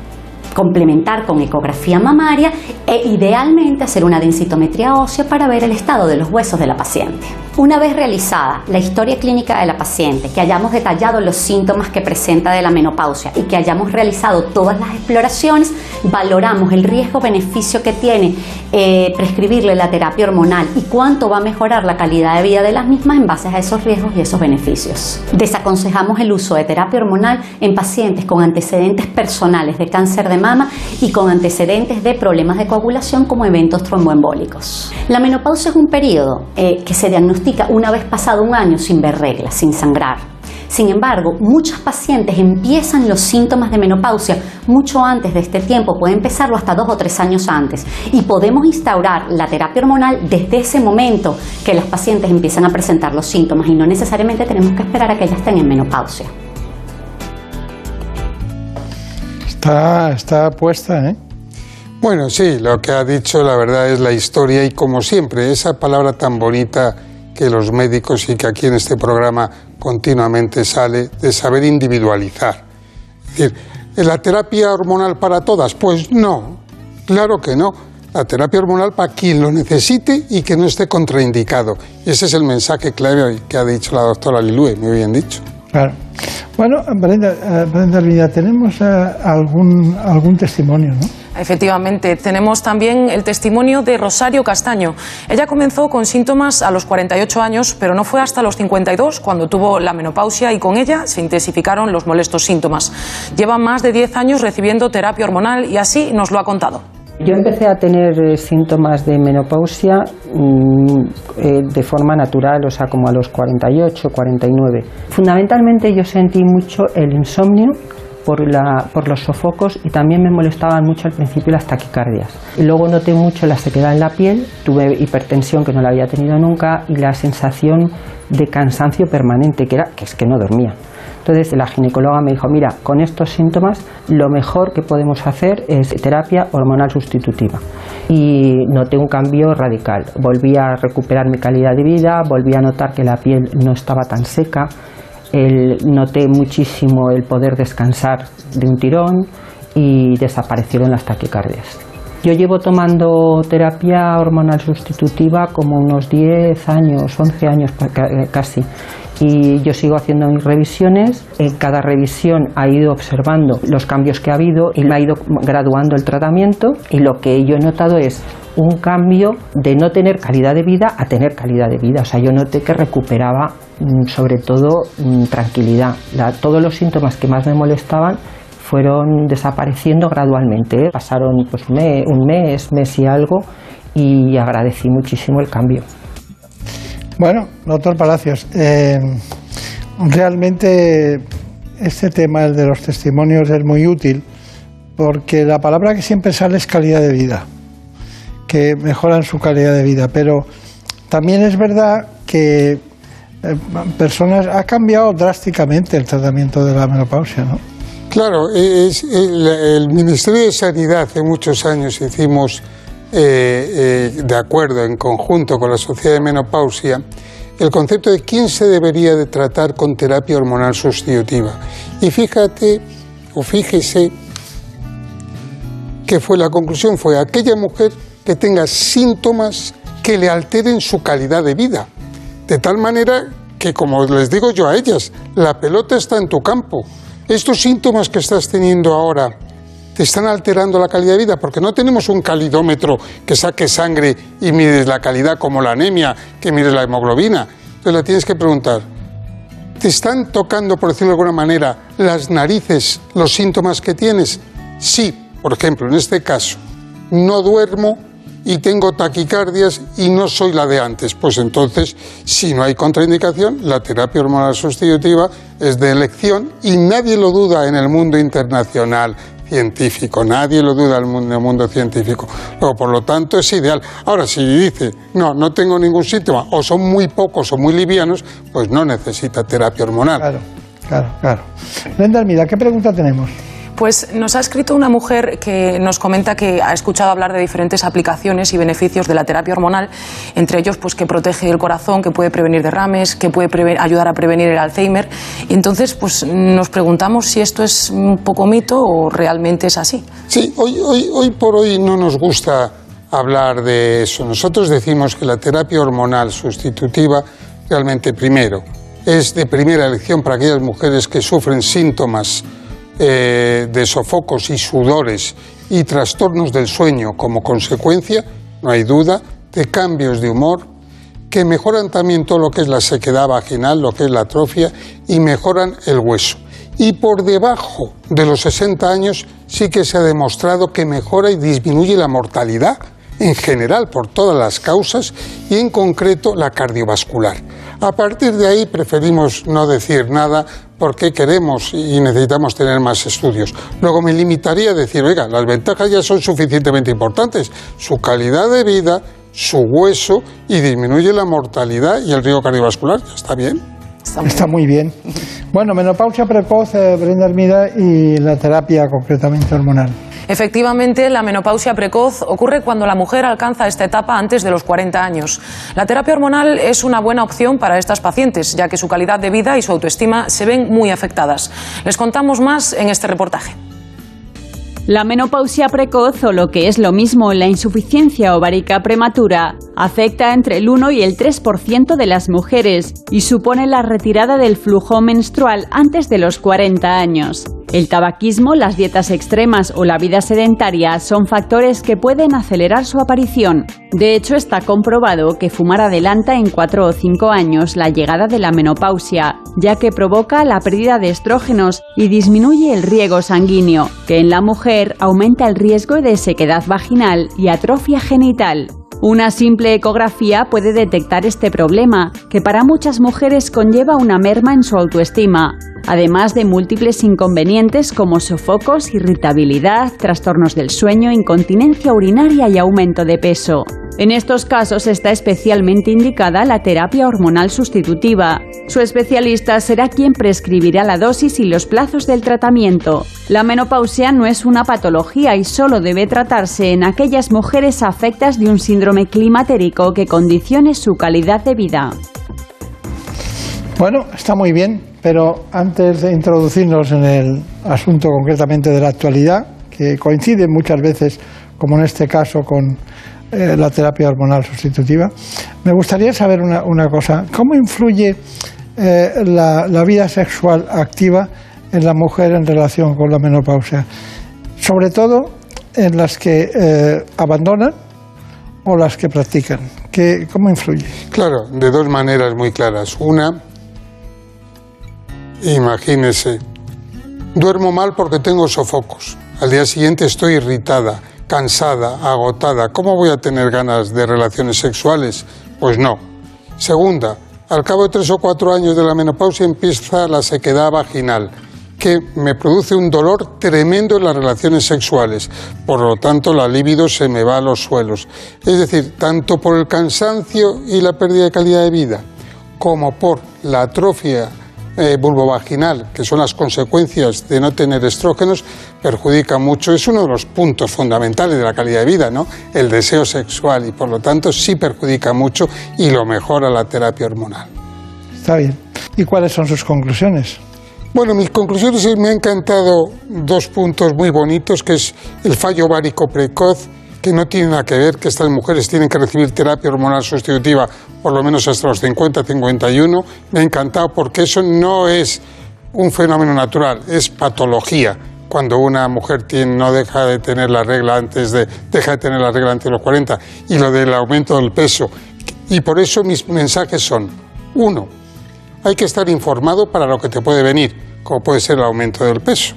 complementar con ecografía mamaria e idealmente hacer una densitometría ósea para ver el estado de los huesos de la paciente. Una vez realizada la historia clínica de la paciente, que hayamos detallado los síntomas que presenta de la menopausia y que hayamos realizado todas las exploraciones, valoramos el riesgo-beneficio que tiene eh, prescribirle la terapia hormonal y cuánto va a mejorar la calidad de vida de las mismas en base a esos riesgos y esos beneficios. Desaconsejamos el uso de terapia hormonal en pacientes con antecedentes personales de cáncer de mama y con antecedentes de problemas de coagulación como eventos tromboembólicos. La menopausia es un periodo eh, que se diagnostica una vez pasado un año sin ver reglas, sin sangrar. Sin embargo, muchas pacientes empiezan los síntomas de menopausia mucho antes de este tiempo, puede empezarlo hasta dos o tres años antes, y podemos instaurar la terapia hormonal desde ese momento que las pacientes empiezan a presentar los síntomas y no necesariamente tenemos que esperar a que ellas estén en menopausia. Está, está puesta, ¿eh? Bueno, sí, lo que ha dicho la verdad es la historia y como siempre, esa palabra tan bonita que los médicos y que aquí en este programa continuamente sale de saber individualizar. Es decir, ¿la terapia hormonal para todas? Pues no, claro que no. La terapia hormonal para quien lo necesite y que no esté contraindicado. Ese es el mensaje clave que ha dicho la doctora Lilue, muy bien dicho. Claro. Bueno, Brenda, eh, Brenda tenemos eh, algún, algún testimonio, ¿no? Efectivamente, tenemos también el testimonio de Rosario Castaño. Ella comenzó con síntomas a los 48 años, pero no fue hasta los 52 cuando tuvo la menopausia y con ella se intensificaron los molestos síntomas. Lleva más de 10 años recibiendo terapia hormonal y así nos lo ha contado. Yo empecé a tener eh, síntomas de menopausia mm, eh, de forma natural, o sea, como a los 48, 49. Fundamentalmente yo sentí mucho el insomnio por, la, por los sofocos y también me molestaban mucho al principio las taquicardias. Luego noté mucho la sequedad en la piel, tuve hipertensión que no la había tenido nunca y la sensación de cansancio permanente, que era que es que no dormía. Entonces la ginecóloga me dijo, mira, con estos síntomas lo mejor que podemos hacer es terapia hormonal sustitutiva. Y noté un cambio radical. Volví a recuperar mi calidad de vida, volví a notar que la piel no estaba tan seca, el, noté muchísimo el poder descansar de un tirón y desaparecieron las taquicardias. Yo llevo tomando terapia hormonal sustitutiva como unos 10 años, 11 años casi. Y yo sigo haciendo mis revisiones. En cada revisión ha ido observando los cambios que ha habido y me ha ido graduando el tratamiento. Y lo que yo he notado es un cambio de no tener calidad de vida a tener calidad de vida. O sea, yo noté que recuperaba mm, sobre todo mm, tranquilidad. Todos los síntomas que más me molestaban fueron desapareciendo gradualmente. Pasaron pues, un mes, mes y algo y agradecí muchísimo el cambio. Bueno, doctor Palacios, eh, realmente este tema, el de los testimonios, es muy útil porque la palabra que siempre sale es calidad de vida, que mejoran su calidad de vida, pero también es verdad que eh, personas ha cambiado drásticamente el tratamiento de la menopausia, ¿no? Claro, es, el, el Ministerio de Sanidad hace muchos años hicimos eh, eh, de acuerdo en conjunto con la Sociedad de Menopausia el concepto de quién se debería de tratar con terapia hormonal sustitutiva. Y fíjate, o fíjese, que fue la conclusión, fue aquella mujer que tenga síntomas que le alteren su calidad de vida. De tal manera que, como les digo yo a ellas, la pelota está en tu campo. Estos síntomas que estás teniendo ahora te están alterando la calidad de vida, porque no tenemos un calidómetro que saque sangre y mides la calidad como la anemia, que mides la hemoglobina. Entonces le tienes que preguntar, ¿te están tocando, por decirlo de alguna manera, las narices los síntomas que tienes? Sí, por ejemplo, en este caso, no duermo y tengo taquicardias y no soy la de antes. Pues entonces, si no hay contraindicación, la terapia hormonal sustitutiva es de elección y nadie lo duda en el mundo internacional científico, nadie lo duda en el mundo científico. Luego, por lo tanto, es ideal. Ahora, si dice, no, no tengo ningún síntoma, o son muy pocos o muy livianos, pues no necesita terapia hormonal. Claro, claro, claro. Brenda, mira, ¿qué pregunta tenemos? Pues nos ha escrito una mujer que nos comenta que ha escuchado hablar de diferentes aplicaciones y beneficios de la terapia hormonal, entre ellos pues que protege el corazón, que puede prevenir derrames, que puede ayudar a prevenir el Alzheimer. Y entonces pues nos preguntamos si esto es un poco mito o realmente es así. Sí, hoy, hoy, hoy por hoy no nos gusta hablar de eso. Nosotros decimos que la terapia hormonal sustitutiva realmente primero es de primera elección para aquellas mujeres que sufren síntomas eh, de sofocos y sudores y trastornos del sueño como consecuencia, no hay duda, de cambios de humor que mejoran también todo lo que es la sequedad vaginal, lo que es la atrofia y mejoran el hueso. Y por debajo de los 60 años sí que se ha demostrado que mejora y disminuye la mortalidad en general por todas las causas y en concreto la cardiovascular. A partir de ahí preferimos no decir nada porque queremos y necesitamos tener más estudios. Luego me limitaría a decir, oiga, las ventajas ya son suficientemente importantes. Su calidad de vida, su hueso y disminuye la mortalidad y el riesgo cardiovascular. Ya está bien. Está muy, bien. Bueno, menopausia precoz, eh, Brenda Hermida, y la terapia concretamente hormonal. Efectivamente, la menopausia precoz ocurre cuando la mujer alcanza esta etapa antes de los 40 años. La terapia hormonal es una buena opción para estas pacientes, ya que su calidad de vida y su autoestima se ven muy afectadas. Les contamos más en este reportaje. La menopausia precoz, o lo que es lo mismo la insuficiencia ovárica prematura, afecta entre el 1 y el 3% de las mujeres y supone la retirada del flujo menstrual antes de los 40 años. El tabaquismo, las dietas extremas o la vida sedentaria son factores que pueden acelerar su aparición. De hecho, está comprobado que fumar adelanta en 4 o 5 años la llegada de la menopausia, ya que provoca la pérdida de estrógenos y disminuye el riego sanguíneo, que en la mujer aumenta el riesgo de sequedad vaginal y atrofia genital. Una simple ecografía puede detectar este problema, que para muchas mujeres conlleva una merma en su autoestima, además de múltiples inconvenientes como sofocos, irritabilidad, trastornos del sueño, incontinencia urinaria y aumento de peso. En estos casos está especialmente indicada la terapia hormonal sustitutiva. Su especialista será quien prescribirá la dosis y los plazos del tratamiento. La menopausia no es una patología y solo debe tratarse en aquellas mujeres afectas de un síndrome climatérico que condicione su calidad de vida. Bueno, está muy bien, pero antes de introducirnos en el asunto concretamente de la actualidad, que coincide muchas veces, como en este caso, con eh, la terapia hormonal sustitutiva, me gustaría saber una, cosa. ¿Cómo influye eh, la, vida sexual activa en la mujer en relación con la menopausia? Sobre todo en las que eh, abandonan o las que practican. ¿Qué, ¿Cómo influye? Claro, de dos maneras muy claras. Una, Imagínese, duermo mal porque tengo sofocos. Al día siguiente estoy irritada, cansada, agotada. ¿Cómo voy a tener ganas de relaciones sexuales? Pues no. Segunda, al cabo de tres o cuatro años de la menopausia empieza la sequedad vaginal, que me produce un dolor tremendo en las relaciones sexuales. Por lo tanto, la libido se me va a los suelos. Es decir, tanto por el cansancio y la pérdida de calidad de vida, como por la atrofia eh, vulvovaginal, que son las consecuencias de no tener estrógenos, perjudica mucho. Es uno de los puntos fundamentales de la calidad de vida, ¿no? El deseo sexual y por lo tanto sí perjudica mucho y lo mejora la terapia hormonal. Está bien. ¿Y cuáles son sus conclusiones? Bueno, mis conclusiones me han encantado dos puntos muy bonitos, que es el fallo ovárico precoz que no tiene nada que ver que estas mujeres tienen que recibir terapia hormonal sustitutiva por lo menos hasta los 50, 51. Me ha encantado porque eso no es un fenómeno natural, es patología. cuando una mujer tiene, no deja de tener la regla antes de deja de tener la regla antes de los 40 y lo del aumento del peso y por eso mis mensajes son uno hay que estar informado para lo que te puede venir como puede ser el aumento del peso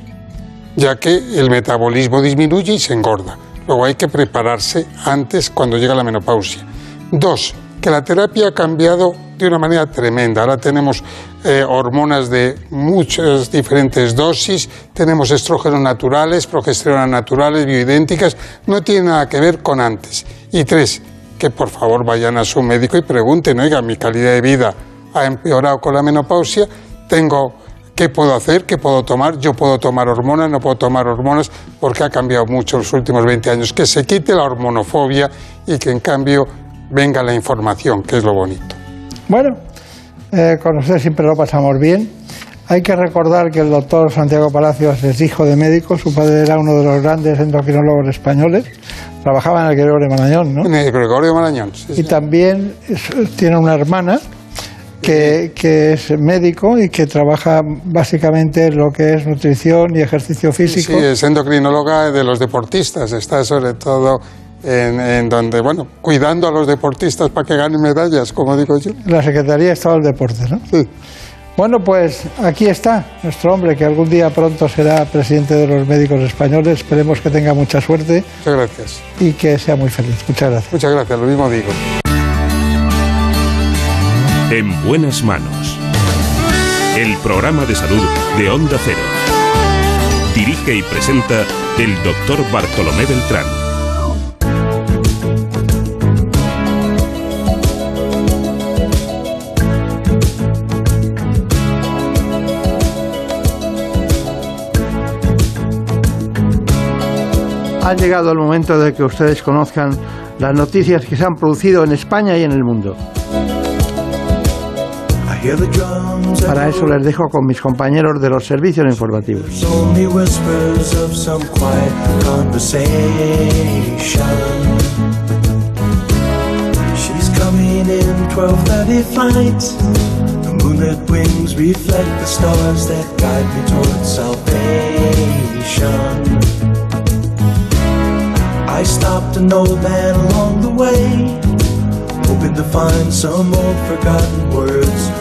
ya que el metabolismo disminuye y se engorda luego hay que prepararse antes cuando llega la menopausia dos que la terapia ha cambiado de una manera tremenda. Ahora tenemos eh, hormonas de muchas diferentes dosis, tenemos estrógenos naturales, progesteronas naturales, bioidénticas, no tiene nada que ver con antes. Y tres, que por favor vayan a su médico y pregunten, oiga, mi calidad de vida ha empeorado con la menopausia, tengo ¿Qué puedo hacer? ¿Qué puedo tomar? Yo puedo tomar hormonas, no puedo tomar hormonas porque ha cambiado mucho en los últimos 20 años. Que se quite la hormonofobia y que en cambio venga la información, que es lo bonito. Bueno, eh, con usted siempre lo pasamos bien. Hay que recordar que el doctor Santiago Palacios es hijo de médico, su padre era uno de los grandes endocrinólogos españoles, trabajaba en el Gregorio Marañón, ¿no? En el Gregorio Marañón, sí, Y sí. también tiene una hermana que, que es médico y que trabaja básicamente en lo que es nutrición y ejercicio físico. Sí, es endocrinóloga de los deportistas, está sobre todo en, en donde, bueno, cuidando a los deportistas para que ganen medallas, como digo yo. la Secretaría de Estado del Deporte, ¿no? Sí. Bueno, pues aquí está nuestro hombre, que algún día pronto será presidente de los médicos españoles. Esperemos que tenga mucha suerte Muchas gracias. y que sea muy feliz. Muchas gracias. Muchas gracias, lo mismo digo. En buenas manos. El programa de salud de Onda Cero. Dirige y presenta el doctor Bartolomé Beltrán. Ha llegado el momento de que ustedes conozcan las noticias que se han producido en España y en el mundo. Para eso les dejo con mis compañeros de los servicios informativos. only whispers of some quiet conversation. She's coming in 12:30 flight. The moonlit wings reflect the stars that guide me towards salvation. I stopped an old man along the way, hoping to find some old forgotten words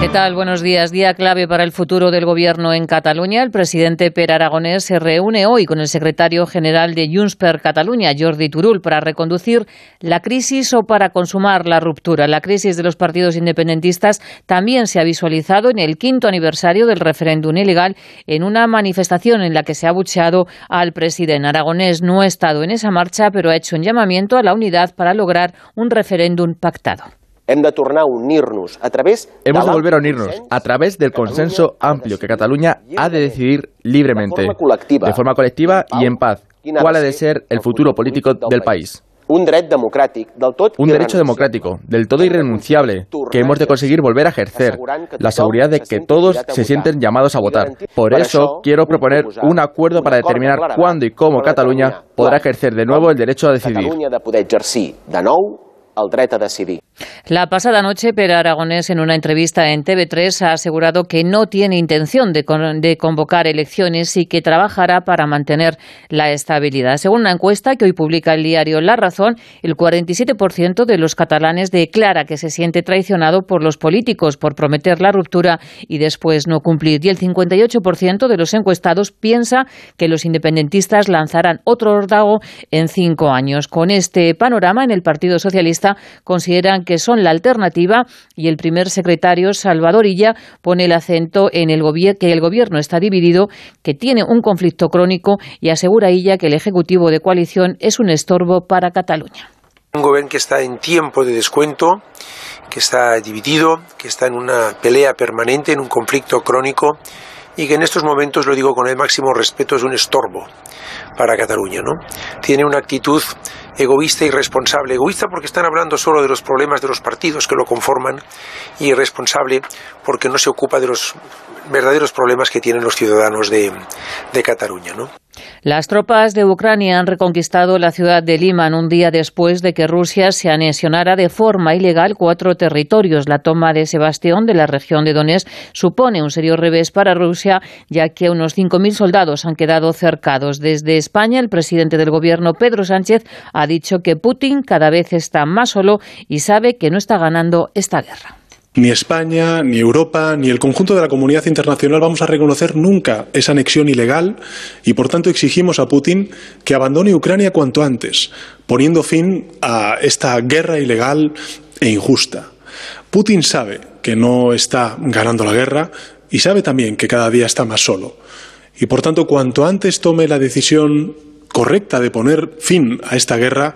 ¿Qué tal? Buenos días. Día clave para el futuro del gobierno en Cataluña. El presidente Per Aragonés se reúne hoy con el secretario general de Junts per Catalunya, Jordi Turul, para reconducir la crisis o para consumar la ruptura. La crisis de los partidos independentistas también se ha visualizado en el quinto aniversario del referéndum ilegal en una manifestación en la que se ha bucheado al presidente. Aragonés no ha estado en esa marcha, pero ha hecho un llamamiento a la unidad para lograr un referéndum pactado. Hem de tornar a unir-nos a través Hemos de volver a unirnos a través del consenso amplio que Cataluña ha de decidir libremente, de forma colectiva y en paz, cuál ha de ser el futuro político del país. Un derecho democrático, del todo irrenunciable, que hemos de conseguir volver a ejercer, la seguridad de que todos se sienten llamados a votar. Por eso quiero proponer un acuerdo para determinar cuándo y cómo Cataluña podrá ejercer de nuevo el derecho a decidir. La pasada noche, Per Aragonés, en una entrevista en TV3, ha asegurado que no tiene intención de, con- de convocar elecciones y que trabajará para mantener la estabilidad. Según una encuesta que hoy publica el diario La Razón, el 47% de los catalanes declara que se siente traicionado por los políticos por prometer la ruptura y después no cumplir. Y el 58% de los encuestados piensa que los independentistas lanzarán otro órdago en cinco años. Con este panorama, en el Partido Socialista consideran que son la alternativa y el primer secretario, Salvador Illa, pone el acento en el que el gobierno está dividido, que tiene un conflicto crónico y asegura Illa que el Ejecutivo de coalición es un estorbo para Cataluña. Un gobierno que está en tiempo de descuento, que está dividido, que está en una pelea permanente, en un conflicto crónico y que en estos momentos, lo digo con el máximo respeto, es un estorbo para Cataluña. ¿no? Tiene una actitud egoísta y responsable. Egoísta porque están hablando solo de los problemas de los partidos que lo conforman y irresponsable porque no se ocupa de los verdaderos problemas que tienen los ciudadanos de, Cataluña. ¿no? Las tropas de Ucrania han reconquistado la ciudad de Liman un día después de que Rusia se anexionara de forma ilegal cuatro territorios. La toma de Sebastián de la región de Donetsk supone un serio revés para Rusia, ya que unos 5.000 soldados han quedado cercados. Desde España, el presidente del gobierno, Pedro Sánchez, ha dicho que Putin cada vez está más solo y sabe que no está ganando esta guerra. Ni España, ni Europa, ni el conjunto de la comunidad internacional vamos a reconocer nunca esa anexión ilegal y, por tanto, exigimos a Putin que abandone Ucrania cuanto antes, poniendo fin a esta guerra ilegal e injusta. Putin sabe que no está ganando la guerra y sabe también que cada día está más solo. Y, por tanto, cuanto antes tome la decisión correcta de poner fin a esta guerra,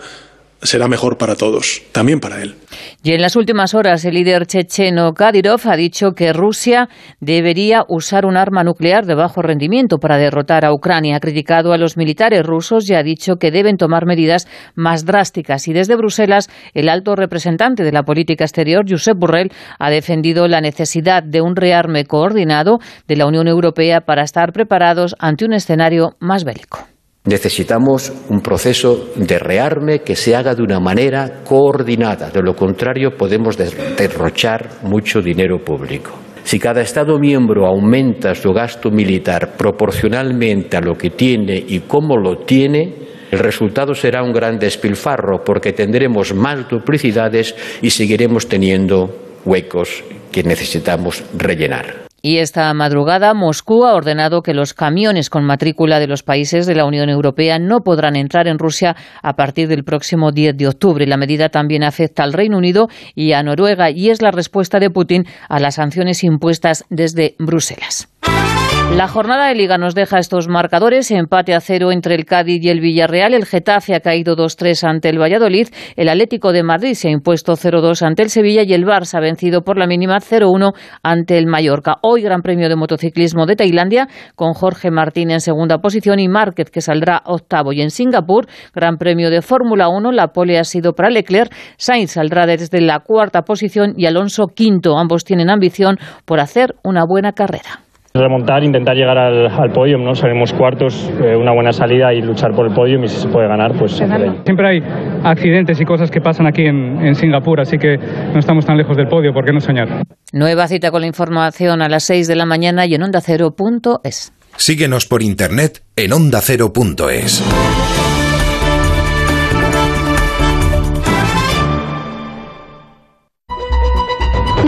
será mejor para todos, también para él. Y en las últimas horas, el líder checheno Kadyrov ha dicho que Rusia debería usar un arma nuclear de bajo rendimiento para derrotar a Ucrania. Ha criticado a los militares rusos y ha dicho que deben tomar medidas más drásticas. Y desde Bruselas, el alto representante de la política exterior, Josep Borrell, ha defendido la necesidad de un rearme coordinado de la Unión Europea para estar preparados ante un escenario más bélico. Necesitamos un proceso de rearme que se haga de una manera coordinada. De lo contrario, podemos derrochar mucho dinero público. Si cada Estado miembro aumenta su gasto militar proporcionalmente a lo que tiene y cómo lo tiene, el resultado será un gran despilfarro porque tendremos más duplicidades y seguiremos teniendo huecos que necesitamos rellenar. Y esta madrugada Moscú ha ordenado que los camiones con matrícula de los países de la Unión Europea no podrán entrar en Rusia a partir del próximo 10 de octubre. La medida también afecta al Reino Unido y a Noruega y es la respuesta de Putin a las sanciones impuestas desde Bruselas. La jornada de Liga nos deja estos marcadores, empate a cero entre el Cádiz y el Villarreal, el Getafe ha caído 2-3 ante el Valladolid, el Atlético de Madrid se ha impuesto 0-2 ante el Sevilla y el Barça ha vencido por la mínima 0-1 ante el Mallorca. Hoy Gran Premio de Motociclismo de Tailandia con Jorge Martín en segunda posición y Márquez que saldrá octavo y en Singapur Gran Premio de Fórmula 1, la pole ha sido para Leclerc, Sainz saldrá desde la cuarta posición y Alonso quinto. Ambos tienen ambición por hacer una buena carrera. Remontar, intentar llegar al, al podio, ¿no? Salimos cuartos, eh, una buena salida y luchar por el podio y si se puede ganar, pues se puede. Siempre hay accidentes y cosas que pasan aquí en, en Singapur, así que no estamos tan lejos del podio, ¿por qué no soñar? Nueva cita con la información a las 6 de la mañana y en ondacero.es. Síguenos por internet en ondacero.es.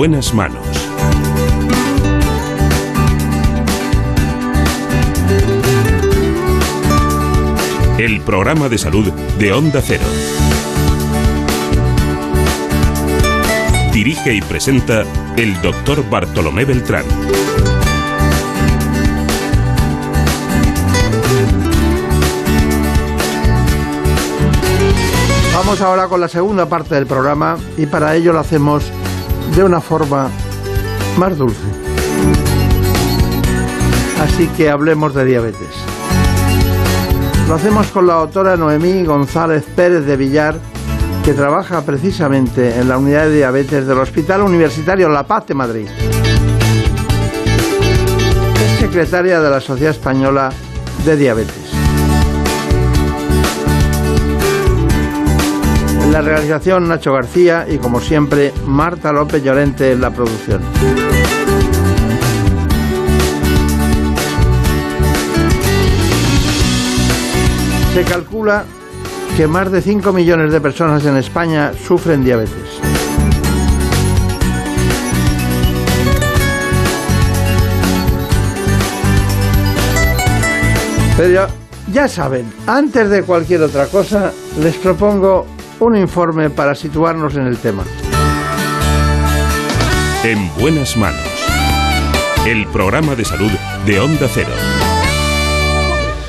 Buenas manos. El programa de salud de Onda Cero. Dirige y presenta el doctor Bartolomé Beltrán. Vamos ahora con la segunda parte del programa y para ello lo hacemos de una forma más dulce. Así que hablemos de diabetes. Lo hacemos con la doctora Noemí González Pérez de Villar, que trabaja precisamente en la unidad de diabetes del Hospital Universitario La Paz de Madrid. Es secretaria de la Sociedad Española de Diabetes. La realización Nacho García y como siempre Marta López Llorente en la producción. Se calcula que más de 5 millones de personas en España sufren diabetes. Pero ya saben, antes de cualquier otra cosa, les propongo un informe para situarnos en el tema. En buenas manos. El programa de salud de Onda Cero.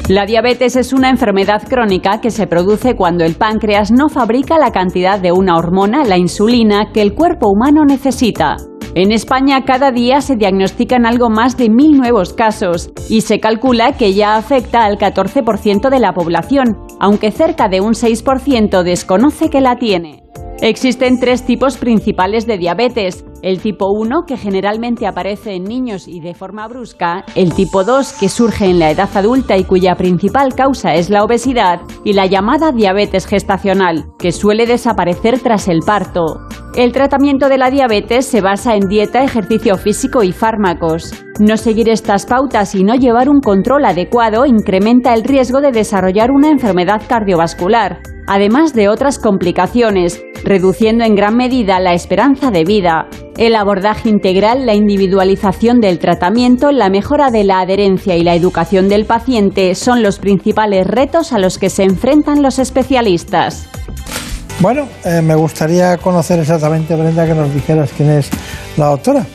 La diabetes es una enfermedad crónica que se produce cuando el páncreas no fabrica la cantidad de una hormona, la insulina, que el cuerpo humano necesita. En España cada día se diagnostican algo más de mil nuevos casos y se calcula que ya afecta al 14% de la población, aunque cerca de un 6% desconoce que la tiene. Existen tres tipos principales de diabetes. El tipo 1, que generalmente aparece en niños y de forma brusca, el tipo 2, que surge en la edad adulta y cuya principal causa es la obesidad, y la llamada diabetes gestacional, que suele desaparecer tras el parto. El tratamiento de la diabetes se basa en dieta, ejercicio físico y fármacos. No seguir estas pautas y no llevar un control adecuado incrementa el riesgo de desarrollar una enfermedad cardiovascular, además de otras complicaciones, reduciendo en gran medida la esperanza de vida. El abordaje integral, la individualización del tratamiento, la mejora de la adherencia y la educación del paciente son los principales retos a los que se enfrentan los especialistas. Bueno, eh, me gustaría conocer exactamente, Brenda, que nos dijeras quién es la doctora.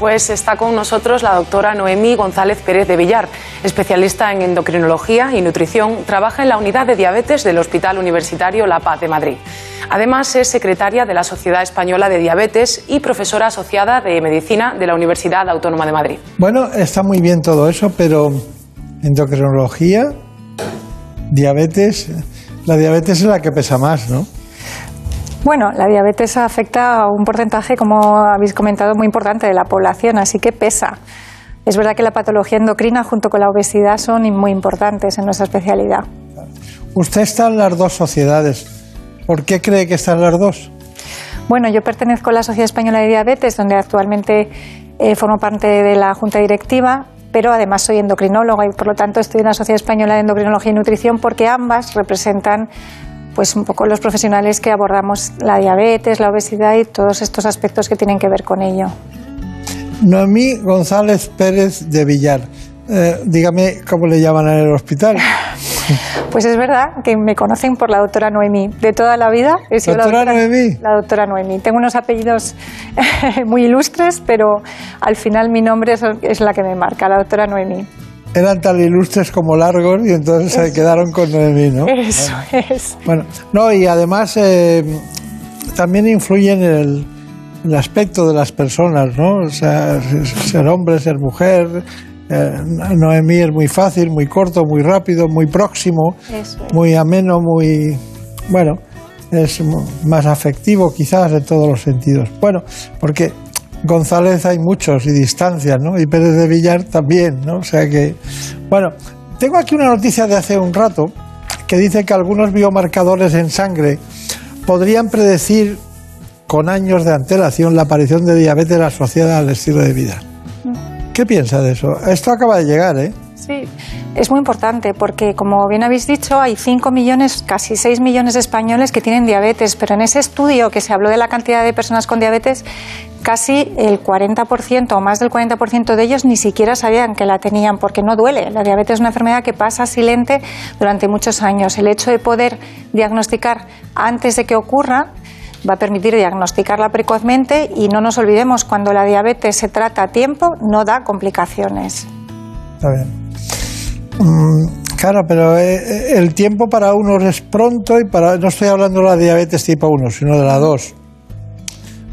Pues está con nosotros la doctora Noemí González Pérez de Villar, especialista en endocrinología y nutrición, trabaja en la unidad de diabetes del Hospital Universitario La Paz de Madrid. Además, es secretaria de la Sociedad Española de Diabetes y profesora asociada de Medicina de la Universidad Autónoma de Madrid. Bueno, está muy bien todo eso, pero endocrinología, diabetes, la diabetes es la que pesa más, ¿no? Bueno, la diabetes afecta a un porcentaje, como habéis comentado, muy importante de la población, así que pesa. Es verdad que la patología endocrina junto con la obesidad son muy importantes en nuestra especialidad. Usted está en las dos sociedades. ¿Por qué cree que están las dos? Bueno, yo pertenezco a la Sociedad Española de Diabetes, donde actualmente eh, formo parte de la Junta Directiva, pero además soy endocrinóloga y por lo tanto estoy en la Sociedad Española de Endocrinología y Nutrición porque ambas representan pues un poco los profesionales que abordamos la diabetes, la obesidad y todos estos aspectos que tienen que ver con ello. Noemí González Pérez de Villar. Eh, dígame cómo le llaman en el hospital. Pues es verdad que me conocen por la doctora Noemí. De toda la vida he sido ¿Doctora la doctora Noemí? La doctora Noemí. Tengo unos apellidos muy ilustres, pero al final mi nombre es, es la que me marca, la doctora Noemí. Eran tan ilustres como largos y entonces se quedaron con Noemí, ¿no? Eso es. Bueno, no, y además eh, también influye en el, el aspecto de las personas, ¿no? O sea, ser hombre, ser mujer. Eh, Noemí es muy fácil, muy corto, muy rápido, muy próximo, es. muy ameno, muy. Bueno, es más afectivo quizás en todos los sentidos. Bueno, porque González hay muchos y distancias, ¿no? Y Pérez de Villar también, ¿no? O sea que. Bueno, tengo aquí una noticia de hace un rato que dice que algunos biomarcadores en sangre podrían predecir con años de antelación la aparición de diabetes asociada al estilo de vida. ¿Qué piensa de eso? Esto acaba de llegar, ¿eh? Sí, es muy importante porque, como bien habéis dicho, hay 5 millones, casi 6 millones de españoles que tienen diabetes, pero en ese estudio que se habló de la cantidad de personas con diabetes, casi el 40% o más del 40% de ellos ni siquiera sabían que la tenían porque no duele. La diabetes es una enfermedad que pasa silente durante muchos años. El hecho de poder diagnosticar antes de que ocurra va a permitir diagnosticarla precozmente y no nos olvidemos, cuando la diabetes se trata a tiempo, no da complicaciones. Está bien. Mm, claro, pero eh, eh, el tiempo para unos es pronto y para. No estoy hablando de la diabetes tipo 1, sino de la 2.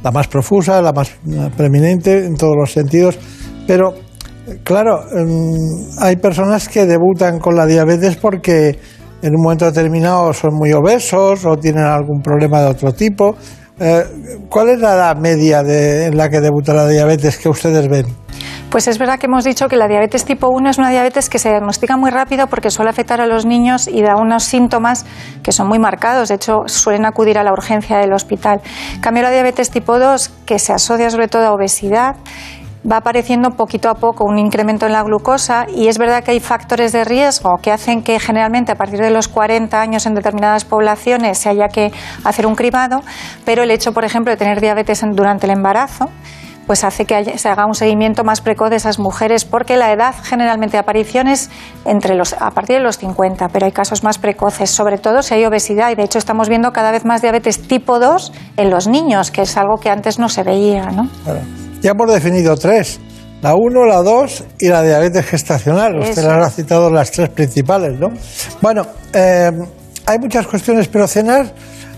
La más profusa, la más preeminente en todos los sentidos. Pero, claro, mm, hay personas que debutan con la diabetes porque en un momento determinado son muy obesos o tienen algún problema de otro tipo. Eh, ¿Cuál es la edad media de, en la que debuta la diabetes que ustedes ven? Pues es verdad que hemos dicho que la diabetes tipo 1 es una diabetes que se diagnostica muy rápido porque suele afectar a los niños y da unos síntomas que son muy marcados. De hecho, suelen acudir a la urgencia del hospital. Cambio, la diabetes tipo 2, que se asocia sobre todo a obesidad, va apareciendo poquito a poco un incremento en la glucosa y es verdad que hay factores de riesgo que hacen que generalmente a partir de los 40 años en determinadas poblaciones se haya que hacer un cribado, pero el hecho, por ejemplo, de tener diabetes durante el embarazo pues hace que haya- se haga un seguimiento más precoz de esas mujeres, porque la edad generalmente de aparición es entre los, a partir de los 50, pero hay casos más precoces, sobre todo si hay obesidad, y de hecho estamos viendo cada vez más diabetes tipo 2 en los niños, que es algo que antes no se veía. ¿no? Claro. Ya hemos definido tres. La 1, la 2 y la diabetes gestacional. Usted las ha citado las tres principales, ¿no? Bueno, eh, hay muchas cuestiones, pero cenar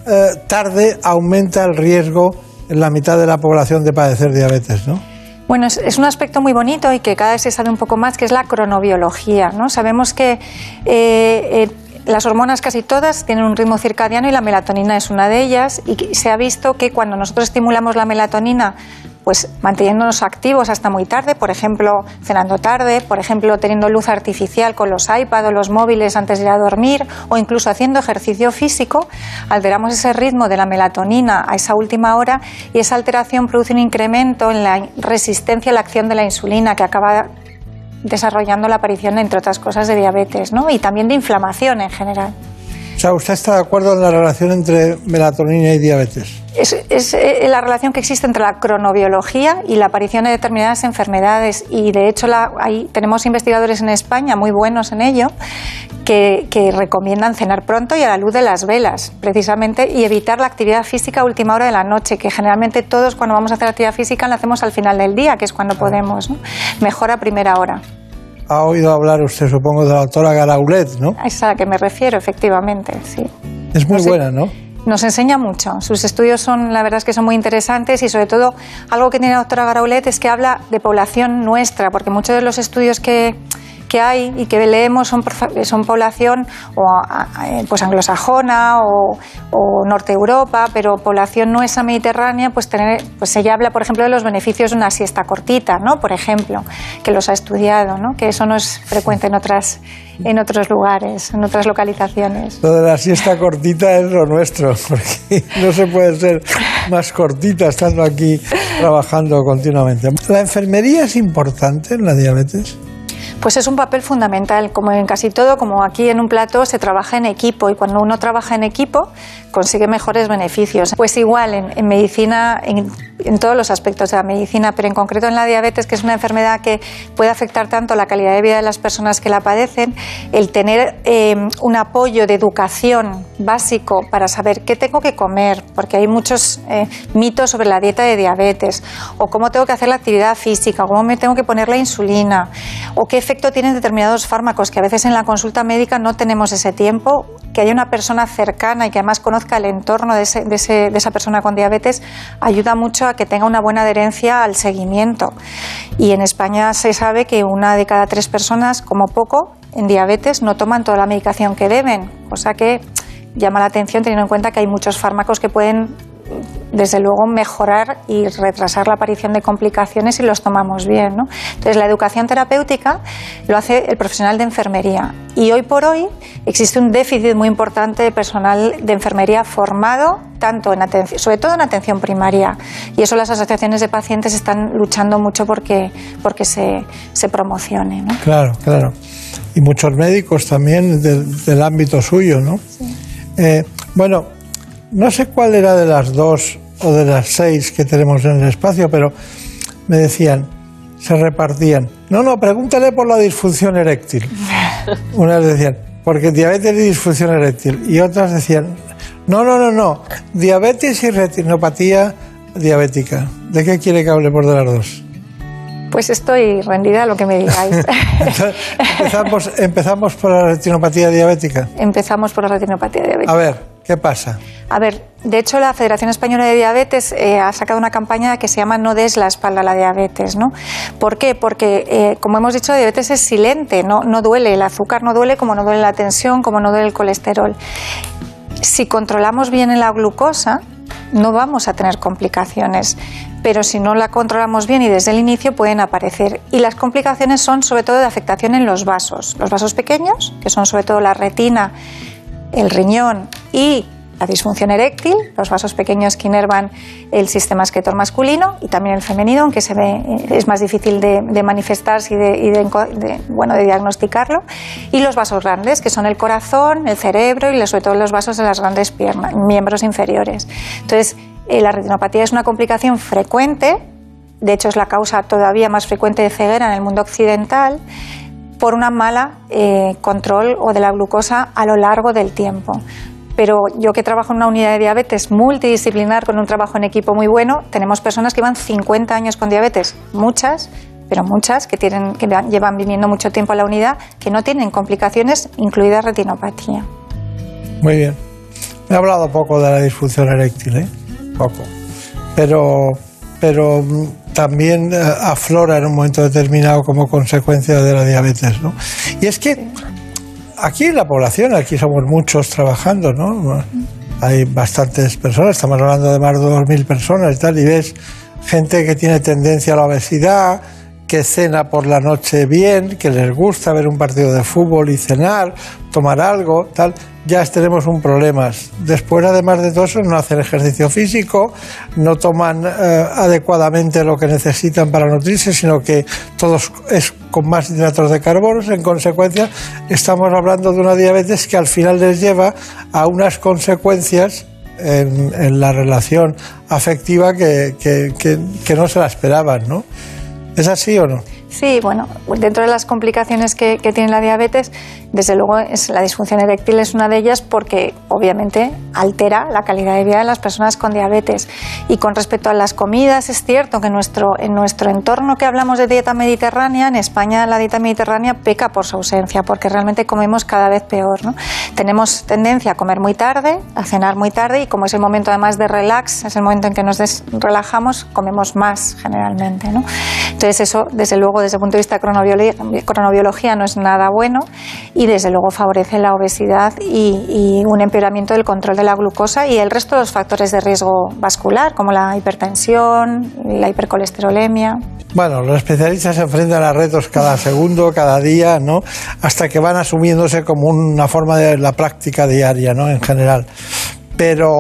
eh, tarde aumenta el riesgo la mitad de la población de padecer diabetes, ¿no? Bueno, es, un aspecto muy bonito y que cada vez se sabe un poco más, que es la cronobiología. ¿no? Sabemos que eh, eh, las hormonas casi todas tienen un ritmo circadiano y la melatonina es una de ellas. Y se ha visto que cuando nosotros estimulamos la melatonina, pues manteniéndonos activos hasta muy tarde, por ejemplo, cenando tarde, por ejemplo, teniendo luz artificial con los iPad o los móviles antes de ir a dormir, o incluso haciendo ejercicio físico, alteramos ese ritmo de la melatonina a esa última hora y esa alteración produce un incremento en la resistencia a la acción de la insulina que acaba desarrollando la aparición, entre otras cosas, de diabetes ¿no? y también de inflamación en general. O sea, ¿usted está de acuerdo en la relación entre melatonina y diabetes? Es, es, eh, la relación que existe entre la cronobiología y la aparición de determinadas enfermedades y de hecho la, ahí tenemos investigadores en España muy buenos en ello que, que, recomiendan cenar pronto y a la luz de las velas precisamente y evitar la actividad física a última hora de la noche que generalmente todos cuando vamos a hacer actividad física la hacemos al final del día que es cuando podemos ¿no? mejor a primera hora ha oído hablar usted, supongo, de la doctora Garaulet, ¿no? A esa a la que me refiero, efectivamente, sí. Es muy no sé, buena, ¿no? Nos enseña mucho. Sus estudios son, la verdad es que son muy interesantes y sobre todo algo que tiene la doctora Garaulet es que habla de población nuestra, porque muchos de los estudios que, que hay y que leemos son, son población o, pues anglosajona o, o, norte Europa, pero población nuestra mediterránea, pues, tener, pues ella habla, por ejemplo, de los beneficios de una siesta cortita, ¿no? Por ejemplo, que los ha estudiado, ¿no? Que eso no es frecuente en otras en otros lugares, en otras localizaciones. Lo de la siesta cortita es lo nuestro, porque no se puede ser más cortita estando aquí trabajando continuamente. ¿La enfermería es importante en la diabetes? Pues es un papel fundamental, como en casi todo, como aquí en un plato se trabaja en equipo y cuando uno trabaja en equipo consigue mejores beneficios. Pues igual en, medicina, en, todos los aspectos de la medicina, pero en concreto en la diabetes, que es una enfermedad que puede afectar tanto la calidad de vida de las personas que la padecen, el tener eh, un apoyo de educación básico para saber qué tengo que comer, porque hay muchos eh, mitos sobre la dieta de diabetes, o cómo tengo que hacer la actividad física, o cómo me tengo que poner la insulina, o qué efecto tienen determinados fármacos, que a veces en la consulta médica no tenemos ese tiempo, que haya una persona cercana y que además conoce el entorno de, esa persona con diabetes ayuda mucho a que tenga una buena adherencia al seguimiento. Y en España se sabe que una de cada tres personas, como poco, en diabetes no toman toda la medicación que deben, cosa que llama la atención teniendo en cuenta que hay muchos fármacos que pueden desde luego mejorar y retrasar la aparición de complicaciones si los tomamos bien. ¿no? Entonces, la educación terapéutica lo hace el profesional de enfermería y hoy por hoy existe un déficit muy importante de personal de enfermería formado, tanto en atención, sobre todo en atención primaria. Y eso las asociaciones de pacientes están luchando mucho porque, porque se, se promocione. ¿no? Claro, claro. Y muchos médicos también del, ámbito suyo, ¿no? Eh, bueno, no sé cuál era de las dos o de las seis que tenemos en el espacio, pero me decían, se repartían. No, no, pregúntale por la disfunción eréctil. Unas decían, porque diabetes y disfunción eréctil. Y otras decían, no, no, no, no, diabetes y retinopatía diabética. ¿De qué quiere que hable por de las dos? Pues estoy rendida a lo que me digáis. empezamos, empezamos por la retinopatía diabética. Empezamos por la retinopatía diabética. A ver, ¿qué pasa? A ver, de hecho la Federación Española de Diabetes eh, ha sacado una campaña que se llama No des la espalda a la diabetes, ¿no? ¿Por qué? Porque, eh, como hemos dicho, la diabetes es silente, no, no duele, el azúcar no duele como no duele la tensión, como no duele el colesterol. Si controlamos bien la glucosa, no vamos a tener complicaciones, pero si no la controlamos bien y desde el inicio pueden aparecer. Y las complicaciones son sobre todo de afectación en los vasos, los vasos pequeños, que son sobre todo la retina, el riñón y la disfunción eréctil, los vasos pequeños que inervan el sistema esquetor masculino y también el femenino, aunque se ve, eh, es más difícil de, manifestarse y, de, bueno, de diagnosticarlo, y los vasos grandes, que son el corazón, el cerebro y sobre todo los vasos de las grandes piernas, miembros inferiores. Entonces, eh, la retinopatía es una complicación frecuente, de hecho es la causa todavía más frecuente de ceguera en el mundo occidental, por una mala eh, control o de la glucosa a lo largo del tiempo pero yo que trabajo en una unidad de diabetes multidisciplinar con un trabajo en equipo muy bueno, tenemos personas que llevan 50 años con diabetes, muchas, pero muchas que, tienen, que llevan viniendo mucho tiempo a la unidad, que no tienen complicaciones, incluida retinopatía. Muy bien. He hablado poco de la disfunción eréctil, ¿eh? Poco. Pero, pero mm, también eh, aflora en un momento determinado como consecuencia de la diabetes, ¿no? Y es que aquí en la población, aquí somos muchos trabajando, ¿no? Hay bastantes personas, estamos hablando de más de 2.000 personas y tal, y ves gente que tiene tendencia a la obesidad, que cena por la noche bien, que les gusta ver un partido de fútbol y cenar, tomar algo, tal, ya tenemos un problema. Después, además de todo eso, no hacen ejercicio físico, no toman eh, adecuadamente lo que necesitan para nutrirse, sino que todos es con más hidratos de carbono. En consecuencia, estamos hablando de una diabetes que al final les lleva a unas consecuencias en, la relación afectiva que, que, que no se la esperaban, ¿no? ¿Es así o no? Sí, bueno, dentro de las complicaciones que, tiene la diabetes, desde luego es, la disfunción eréctil es una de ellas porque obviamente altera la calidad de vida de las personas con diabetes. Y con respecto a las comidas, es cierto que nuestro, en nuestro entorno que hablamos de dieta mediterránea, en España la dieta mediterránea peca por su ausencia porque realmente comemos cada vez peor. ¿no? Tenemos tendencia a comer muy tarde, a cenar muy tarde y como es el momento además de relax, es el momento en que nos relajamos, comemos más generalmente. ¿no? Entonces eso, desde luego, desde el punto de vista de cronobiología, no es nada bueno desde luego favorece la obesidad y, un empeoramiento del control de la glucosa y el resto de los factores de riesgo vascular, como la hipertensión, la hipercolesterolemia. Bueno, los especialistas se enfrentan a retos cada segundo, cada día, ¿no? Hasta que van asumiéndose como una forma de la práctica diaria, ¿no? En general. Pero,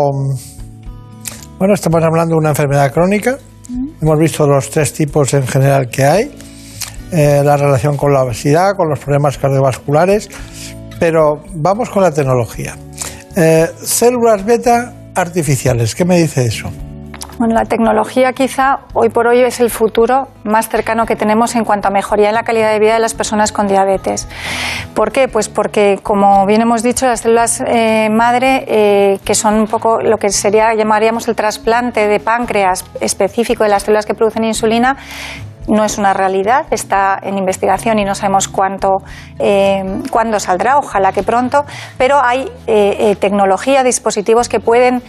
bueno, estamos hablando de una enfermedad crónica. Hemos visto los tres tipos en general que hay eh, la relación con la obesidad, con los problemas cardiovasculares, pero vamos con la tecnología. Eh, células beta artificiales, ¿qué me dice eso? Bueno, la tecnología quizá hoy por hoy es el futuro más cercano que tenemos en cuanto a mejoría en la calidad de vida de las personas con diabetes. ¿Por qué? Pues porque, como bien hemos dicho, las células eh, madre, que son un poco lo que sería, llamaríamos el trasplante de páncreas específico de las células que producen insulina, no es una realidad, está en investigación y no sabemos cuánto, eh, cuándo saldrá, ojalá que pronto, pero hay tecnología, dispositivos que pueden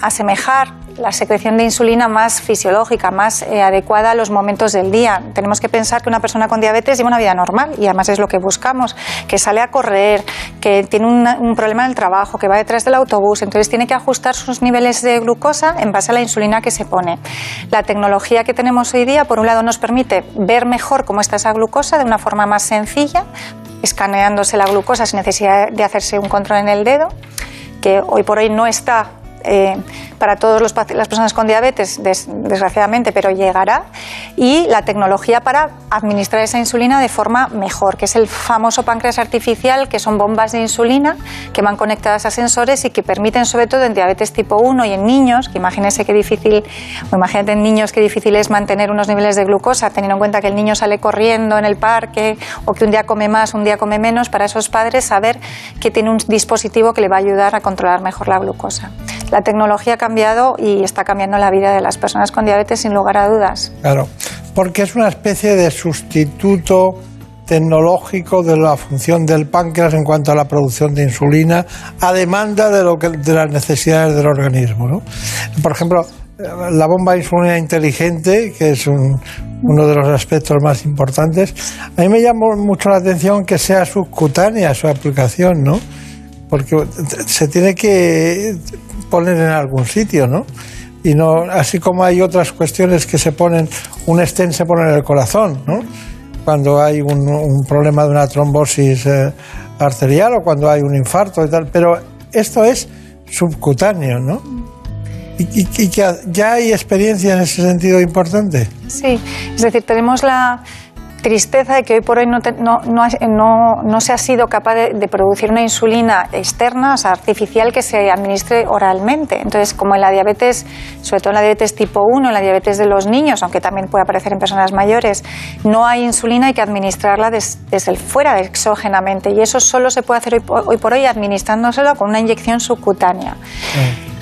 asemejar la secreción de insulina más fisiológica, más eh, adecuada a los momentos del día. Tenemos que pensar que una persona con diabetes lleva una vida normal y además es lo que buscamos, que sale a correr, que tiene un problema en el trabajo, que va detrás del autobús, entonces tiene que ajustar sus niveles de glucosa en base a la insulina que se pone. La tecnología que tenemos hoy día, por un lado, nos permite ver mejor cómo está esa glucosa de una forma más sencilla, escaneándose la glucosa sin necesidad de hacerse un control en el dedo, que hoy por hoy no está eh, para todas las personas con diabetes, desgraciadamente, pero llegará, y la tecnología para administrar esa insulina de forma mejor, que es el famoso páncreas artificial, que son bombas de insulina que van conectadas a sensores y que permiten, sobre todo en diabetes tipo 1 y en niños, que imagínense qué difícil, o imagínate en niños qué difícil es mantener unos niveles de glucosa, teniendo en cuenta que el niño sale corriendo en el parque o que un día come más, un día come menos, para esos padres saber que tiene un dispositivo que le va a ayudar a controlar mejor la glucosa. La tecnología cambiado y está cambiando la vida de las personas con diabetes sin lugar a dudas. Claro, porque es una especie de sustituto tecnológico de la función del páncreas en cuanto a la producción de insulina a demanda de, lo que, de las necesidades del organismo. ¿no? Por ejemplo, la bomba de insulina inteligente, que es uno de los aspectos más importantes, a mí me llamó mucho la atención que sea subcutánea su aplicación, ¿no? Porque se tiene que poner en algún sitio, ¿no? Y no, así como hay otras cuestiones que se ponen, un estén se pone en el corazón, ¿no? Cuando hay un, problema de una trombosis eh, arterial o cuando hay un infarto y tal, pero esto es subcutáneo, ¿no? Y, que ya hay experiencia en ese sentido importante. Sí, es decir, tenemos la, tristeza de que hoy por hoy no, no, no, se ha sido capaz de, producir una insulina externa, o sea, artificial, que se administre oralmente. Entonces, como en la diabetes, sobre todo en la diabetes tipo 1, en la diabetes de los niños, aunque también puede aparecer en personas mayores, no hay insulina, hay que administrarla desde el fuera, exógenamente. Y eso solo se puede hacer hoy, por hoy administrándoselo con una inyección subcutánea.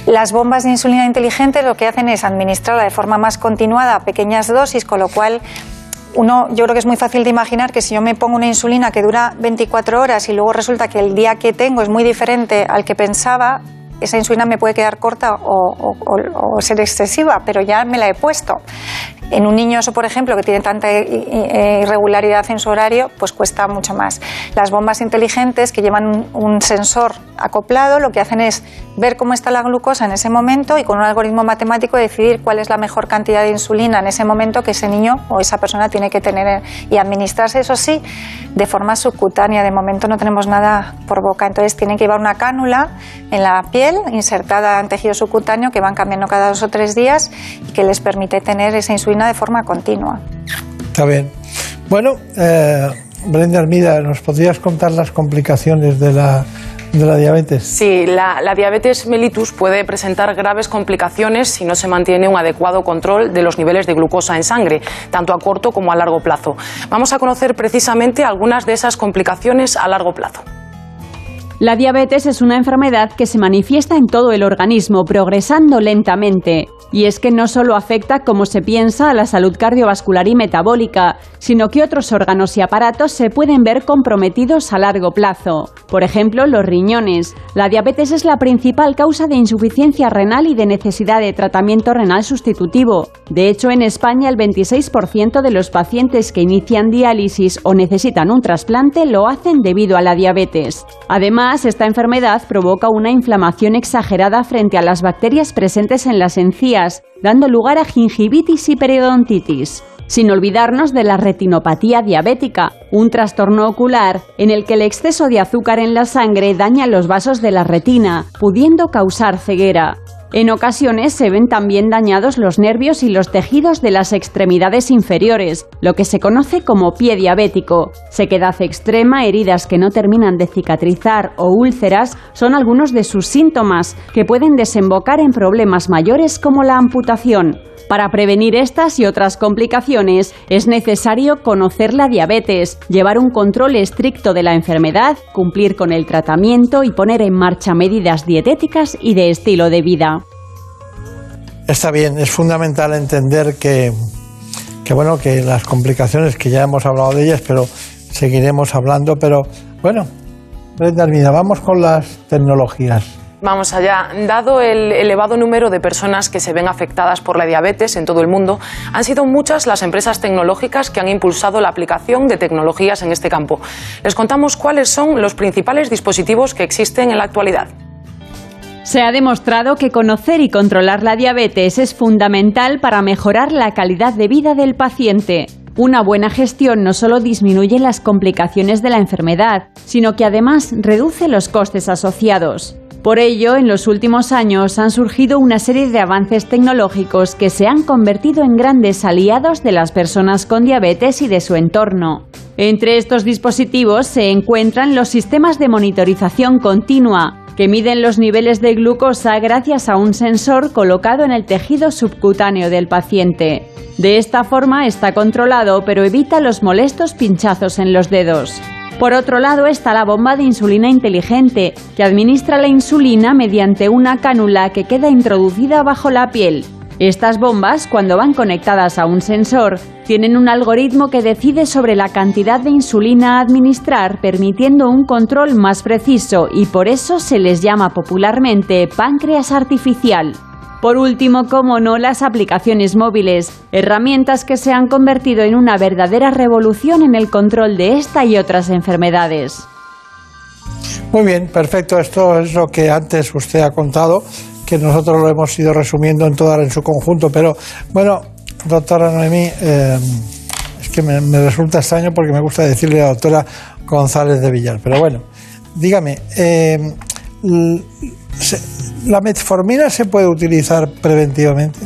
Las bombas de insulina inteligente lo que hacen es administrarla de forma más continuada a pequeñas dosis, con lo cual uno, yo creo que es muy fácil de imaginar que si yo me pongo una insulina que dura 24 horas y luego resulta que el día que tengo es muy diferente al que pensaba, esa insulina me puede quedar corta o, ser excesiva, pero ya me la he puesto. En un niño, eso, por ejemplo, que tiene tanta irregularidad en su horario, pues cuesta mucho más. Las bombas inteligentes que llevan un, sensor acoplado lo que hacen es ver cómo está la glucosa en ese momento y con un algoritmo matemático decidir cuál es la mejor cantidad de insulina en ese momento que ese niño o esa persona tiene que tener y administrarse, eso sí, de forma subcutánea. De momento no tenemos nada por boca, entonces tienen que llevar una cánula en la piel insertada en tejido subcutáneo que van cambiando cada dos o tres días y que les permite tener esa insulina de forma continua. Está bien. Bueno, eh, Brenda Armida, ¿nos podrías contar las complicaciones de la, de la diabetes? Sí, la, la, diabetes mellitus puede presentar graves complicaciones si no se mantiene un adecuado control de los niveles de glucosa en sangre, tanto a corto como a largo plazo. Vamos a conocer precisamente algunas de esas complicaciones a largo plazo. La diabetes es una enfermedad que se manifiesta en todo el organismo, progresando lentamente. Y es que no solo afecta, como se piensa, a la salud cardiovascular y metabólica, sino que otros órganos y aparatos se pueden ver comprometidos a largo plazo. Por ejemplo, los riñones. La diabetes es la principal causa de insuficiencia renal y de necesidad de tratamiento renal sustitutivo. De hecho, en España el 26% de los pacientes que inician diálisis o necesitan un trasplante lo hacen debido a la diabetes. Además, esta enfermedad provoca una inflamación exagerada frente a las bacterias presentes en las encías dando lugar a gingivitis y periodontitis. Sin olvidarnos de la retinopatía diabética, un trastorno ocular en el que el exceso de azúcar en la sangre daña los vasos de la retina, pudiendo causar ceguera. En ocasiones se ven también dañados los nervios y los tejidos de las extremidades inferiores, lo que se conoce como pie diabético. Sequedad extrema, heridas que no terminan de cicatrizar o úlceras son algunos de sus síntomas que pueden desembocar en problemas mayores como la amputación. Para prevenir estas y otras complicaciones es necesario conocer la diabetes, llevar un control estricto de la enfermedad, cumplir con el tratamiento y poner en marcha medidas dietéticas y de estilo de vida. Está bien, es fundamental entender que, bueno, que las complicaciones que ya hemos hablado de ellas, pero seguiremos hablando, pero bueno, Brenda Armida, vamos con las tecnologías. Vamos allá. Dado el elevado número de personas que se ven afectadas por la diabetes en todo el mundo, han sido muchas las empresas tecnológicas que han impulsado la aplicación de tecnologías en este campo. Les contamos cuáles son los principales dispositivos que existen en la actualidad. Se ha demostrado que conocer y controlar la diabetes es fundamental para mejorar la calidad de vida del paciente. Una buena gestión no solo disminuye las complicaciones de la enfermedad, sino que además reduce los costes asociados. Por ello, en los últimos años han surgido una serie de avances tecnológicos que se han convertido en grandes aliados de las personas con diabetes y de su entorno. Entre estos dispositivos se encuentran los sistemas de monitorización continua, que miden los niveles de glucosa gracias a un sensor colocado en el tejido subcutáneo del paciente. De esta forma está controlado, pero evita los molestos pinchazos en los dedos. Por otro lado está la bomba de insulina inteligente, que administra la insulina mediante una cánula que queda introducida bajo la piel. Estas bombas, cuando van conectadas a un sensor, tienen un algoritmo que decide sobre la cantidad de insulina a administrar, permitiendo un control más preciso y por eso se les llama popularmente páncreas artificial. Por último, como no, las aplicaciones móviles, herramientas que se han convertido en una verdadera revolución en el control de esta y otras enfermedades. Muy bien, perfecto. Esto es lo que antes usted ha contado, que nosotros lo hemos ido resumiendo en toda en su conjunto. Pero bueno, doctora Noemí, eh, es que me, resulta extraño porque me gusta decirle a la doctora González de Villar. Pero bueno, dígame, eh, ¿La metformina se puede utilizar preventivamente?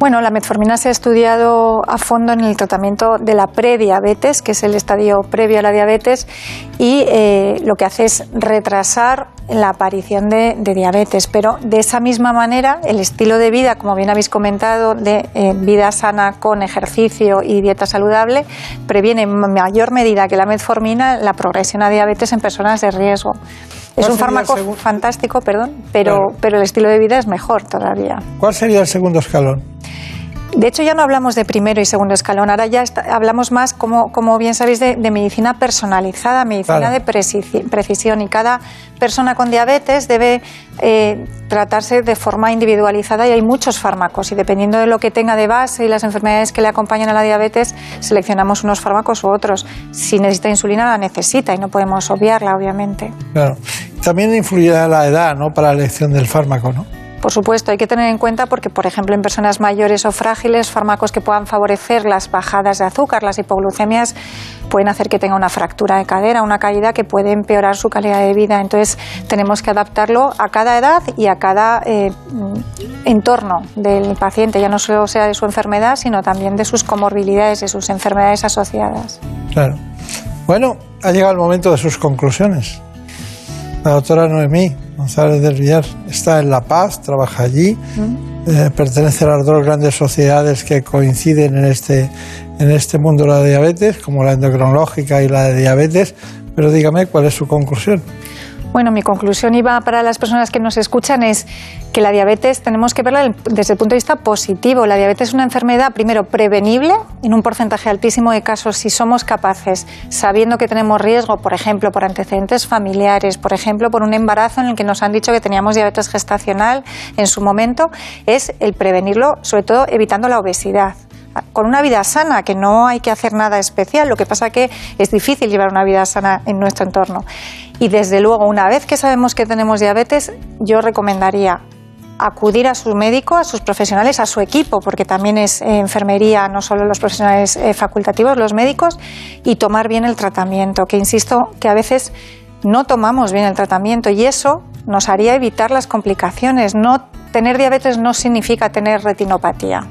Bueno, la metformina se ha estudiado a fondo en el tratamiento de la prediabetes, que es el estadio previo a la diabetes, y eh, lo que hace es retrasar la aparición de, diabetes. Pero de esa misma manera, el estilo de vida, como bien habéis comentado, de eh, vida sana con ejercicio y dieta saludable, previene en mayor medida que la metformina la progresión a diabetes en personas de riesgo. Es un fármaco fantástico, perdón, pero, pero el estilo de vida es mejor todavía. ¿Cuál sería el segundo escalón? De hecho, ya no hablamos de primero y segundo escalón, ahora ya hablamos más, como, como bien sabéis, de, medicina personalizada, medicina de precisión. Y cada persona con diabetes debe eh, tratarse de forma individualizada y hay muchos fármacos. Y dependiendo de lo que tenga de base y las enfermedades que le acompañan a la diabetes, seleccionamos unos fármacos u otros. Si necesita insulina, la necesita y no podemos obviarla, obviamente. Claro. También influirá la edad, ¿no? Para la elección del fármaco, ¿no? Por supuesto, hay que tener en cuenta porque, por ejemplo, en personas mayores o frágiles, fármacos que puedan favorecer las bajadas de azúcar, las hipoglucemias, pueden hacer que tenga una fractura de cadera, una caída que puede empeorar su calidad de vida. Entonces, tenemos que adaptarlo a cada edad y a cada eh, entorno del paciente, ya no solo sea de su enfermedad, sino también de sus comorbilidades, de sus enfermedades asociadas. Claro. Bueno, ha llegado el momento de sus conclusiones. La doctora Noemí González del Villar está en La Paz, trabaja allí, eh, pertenece a las dos grandes sociedades que coinciden en este, en este mundo de la diabetes, como la endocrinológica y la de diabetes, pero dígame cuál es su conclusión. Bueno, mi conclusión iba para las personas que nos escuchan es que la diabetes tenemos que verla desde el punto de vista positivo. La diabetes es una enfermedad, primero, prevenible en un porcentaje altísimo de casos si somos capaces, sabiendo que tenemos riesgo, por ejemplo, por antecedentes familiares, por ejemplo, por un embarazo en el que nos han dicho que teníamos diabetes gestacional en su momento, es el prevenirlo, sobre todo evitando la obesidad con una vida sana, que no hay que hacer nada especial, lo que pasa que es difícil llevar una vida sana en nuestro entorno. Y desde luego, una vez que sabemos que tenemos diabetes, yo recomendaría acudir a su médico, a sus profesionales, a su equipo, porque también es enfermería, no solo los profesionales eh, facultativos, los médicos, y tomar bien el tratamiento, que insisto que a veces no tomamos bien el tratamiento y eso nos haría evitar las complicaciones. No, tener diabetes no significa tener retinopatía.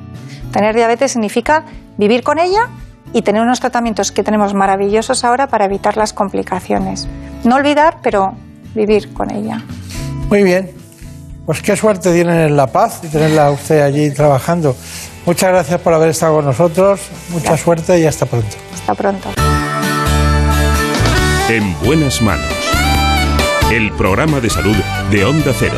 Tener diabetes significa vivir con ella y tener unos tratamientos que tenemos maravillosos ahora para evitar las complicaciones. No olvidar, pero vivir con ella. Muy bien. Pues qué suerte tienen en La Paz y tenerla usted allí trabajando. Muchas gracias por haber estado con nosotros. Mucha suerte y hasta pronto. Hasta pronto. En buenas manos. El programa de salud de Onda Cero.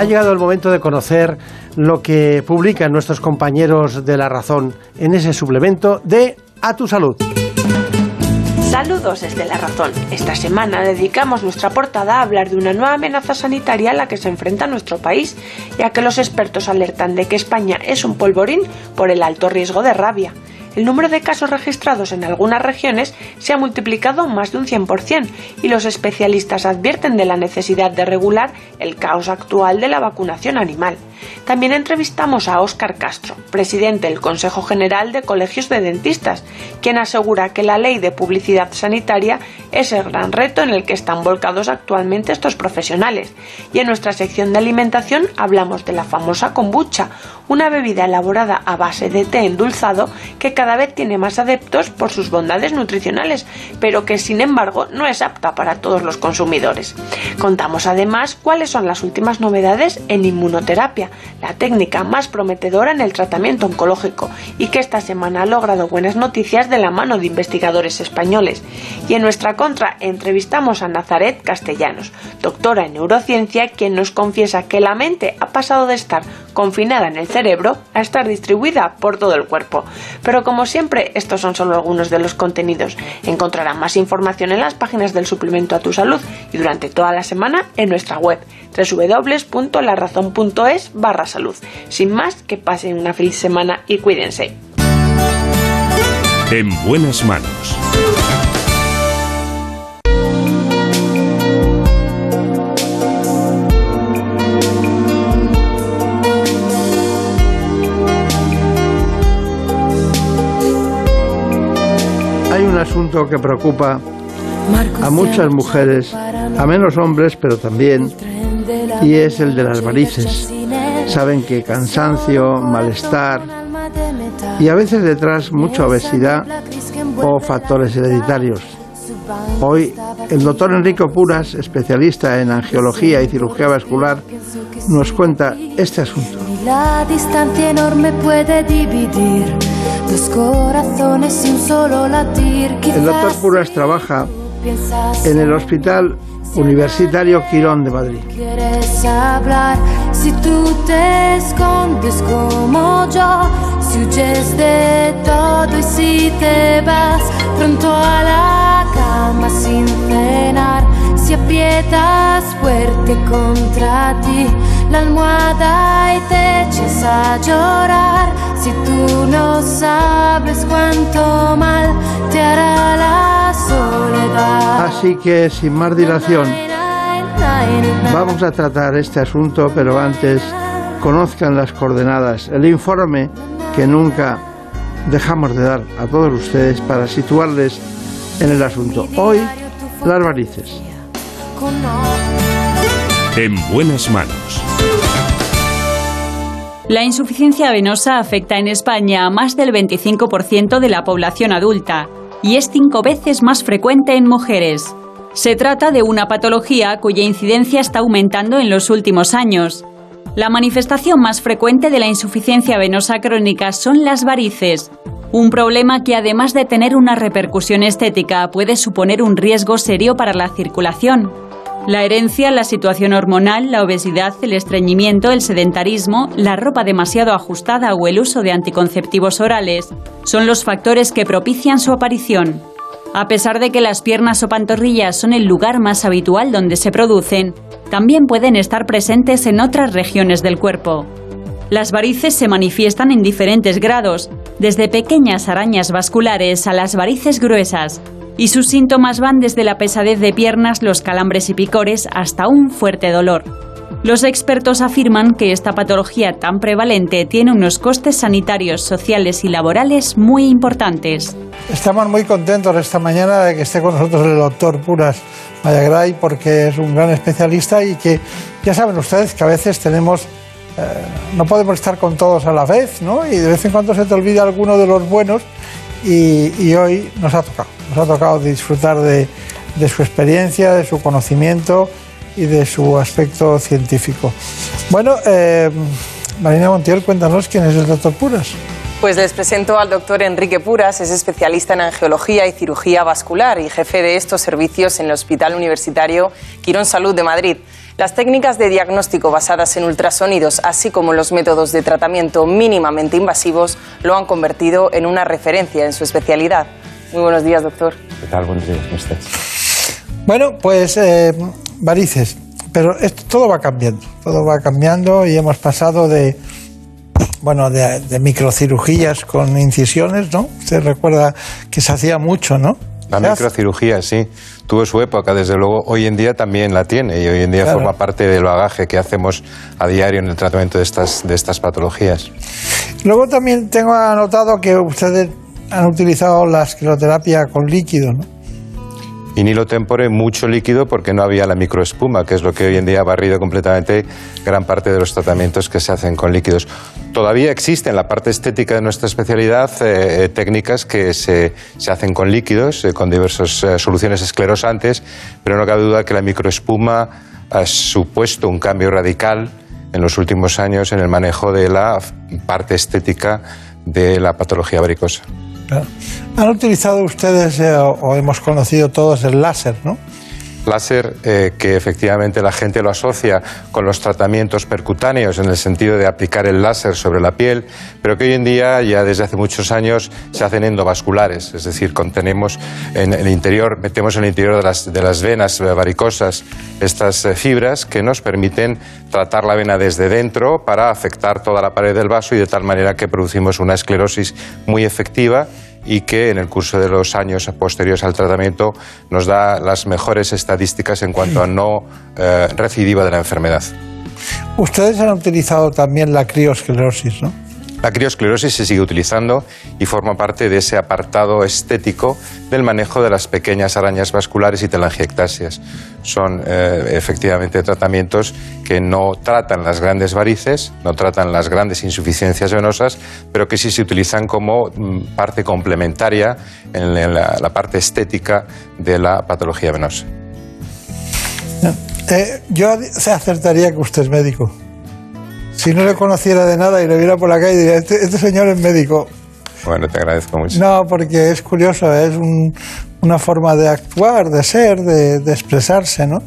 Ha llegado el momento de conocer lo que publican nuestros compañeros de La Razón en ese suplemento de A tu Salud. Saludos desde La Razón. Esta semana dedicamos nuestra portada a hablar de una nueva amenaza sanitaria a la que se enfrenta nuestro país, ya que los expertos alertan de que España es un polvorín por el alto riesgo de rabia el número de casos registrados en algunas regiones se ha multiplicado más de un 100% y los especialistas advierten de la necesidad de regular el caos actual de la vacunación animal. También entrevistamos a Óscar Castro, presidente del Consejo General de Colegios de Dentistas, quien asegura que la ley de publicidad sanitaria es el gran reto en el que están volcados actualmente estos profesionales. Y en nuestra sección de alimentación hablamos de la famosa kombucha, una bebida elaborada a base de té endulzado que cada vez tiene más adeptos por sus bondades nutricionales, pero que sin embargo no es apta para todos los consumidores. Contamos además cuáles son las últimas novedades en inmunoterapia, la técnica más prometedora en el tratamiento oncológico y que esta semana ha logrado buenas noticias de la mano de investigadores españoles. Y en nuestra contra entrevistamos a Nazaret Castellanos, doctora en neurociencia, quien nos confiesa que la mente ha pasado de estar confinada en el cerebro a estar distribuida por todo el cuerpo. Pero como siempre, estos son solo algunos de los contenidos. Encontrarán más información en las páginas del suplemento a tu salud y durante toda la semana en nuestra web www.larazón.es barra salud. Sin más, que pasen una feliz semana y cuídense. En buenas manos. Hay un asunto que preocupa a muchas mujeres, a menos hombres, pero también, y es el de las varices. Saben que cansancio, malestar y a veces detrás mucha obesidad o factores hereditarios. Hoy el doctor Enrico Puras, especialista en angiología y cirugía vascular, nos cuenta este asunto. La distancia enorme puede dividir dos corazones sin solo latir. El doctor Puras trabaja en el Hospital Universitario Quirón de Madrid. Quieres hablar si tú te escondes como yo, si huyes de todo y si te vas pronto a la cama sin cenar, si aprietas fuerte contra ti la almohada y te echas a llorar, si tú no sabes cuánto mal te hará la soledad. Así que sin más dilación, vamos a tratar este asunto, pero antes conozcan las coordenadas, el informe que nunca dejamos de dar a todos ustedes para situarles en el asunto. Hoy, las varices. En buenas manos. La insuficiencia venosa afecta en España a más del 25% de la población adulta y es cinco veces más frecuente en mujeres. Se trata de una patología cuya incidencia está aumentando en los últimos años. La manifestación más frecuente de la insuficiencia venosa crónica son las varices, un problema que además de tener una repercusión estética puede suponer un riesgo serio para la circulación. La herencia, la situación hormonal, la obesidad, el estreñimiento, el sedentarismo, la ropa demasiado ajustada o el uso de anticonceptivos orales son los factores que propician su aparición. A pesar de que las piernas o pantorrillas son el lugar más habitual donde se producen, también pueden estar presentes en otras regiones del cuerpo. Las varices se manifiestan en diferentes grados, desde pequeñas arañas vasculares a las varices gruesas, y sus síntomas van desde la pesadez de piernas, los calambres y picores hasta un fuerte dolor. Los expertos afirman que esta patología tan prevalente tiene unos costes sanitarios, sociales y laborales muy importantes. Estamos muy contentos esta mañana de que esté con nosotros el doctor Puras Mayagray porque es un gran especialista y que ya saben ustedes que a veces tenemos eh, no podemos estar con todos a la vez, ¿no? Y de vez en cuando se te olvida alguno de los buenos y, hoy nos ha tocado, nos ha tocado disfrutar de, de su experiencia, de su conocimiento y de su aspecto científico. Bueno, eh, Marina Montiel, cuéntanos quién es el doctor Puras. Pues les presento al doctor Enrique Puras, es especialista en angiología y cirugía vascular y jefe de estos servicios en el Hospital Universitario Quirón Salud de Madrid. Las técnicas de diagnóstico basadas en ultrasonidos, así como los métodos de tratamiento mínimamente invasivos, lo han convertido en una referencia en su especialidad. Muy buenos días, doctor. ¿Qué tal? Buenos días, ¿cómo estás? Bueno, pues eh, varices, pero esto todo va cambiando, todo va cambiando y hemos pasado de bueno, de, de microcirugías con incisiones, ¿no? Usted recuerda que se hacía mucho, ¿no? La microcirugía, sí, tuvo su época, desde luego, hoy en día también la tiene y hoy en día Claro. forma parte del bagaje que hacemos a diario en el tratamiento de estas, de estas patologías. Luego también tengo anotado que ustedes han utilizado la escleroterapia con líquido, ¿no? Y Nilo Tempore, mucho líquido porque no había la microespuma, que es lo que hoy en día ha barrido completamente gran parte de los tratamientos que se hacen con líquidos. Todavía existen en la parte estética de nuestra especialidad eh, eh, técnicas que se, se hacen con líquidos, eh, con diversas soluciones esclerosantes, pero no cabe duda que la microespuma ha supuesto un cambio radical en los últimos años en el manejo de la parte estética de la patología varicosa. Han utilizado ustedes, eh, o, o hemos conocido todos, el láser, ¿no? Láser eh, que efectivamente la gente lo asocia con los tratamientos percutáneos en el sentido de aplicar el láser sobre la piel, pero que hoy en día ya desde hace muchos años se hacen endovasculares, es decir, contenemos en el interior, metemos en el interior de las, de las venas varicosas estas eh, fibras que nos permiten tratar la vena desde dentro para afectar toda la pared del vaso y de tal manera que producimos una esclerosis muy efectiva y que en el curso de los años posteriores al tratamiento nos da las mejores estadísticas en cuanto a no eh, recidiva de la enfermedad. Ustedes han utilizado también la criosclerosis, ¿no? La criosclerosis se sigue utilizando y forma parte de ese apartado estético del manejo de las pequeñas arañas vasculares y telangiectasias. Son eh, efectivamente tratamientos que no tratan las grandes varices, no tratan las grandes insuficiencias venosas, pero que sí se utilizan como mm, parte complementaria en la, parte estética de la patología venosa. Eh, yo acertaría que usted es médico. Si no le conociera de nada y le viera por la calle, diría, este, este señor es médico. Bueno, te agradezco mucho. No, porque es curioso, es un- una forma de actuar, de ser, de, de expresarse, ¿no?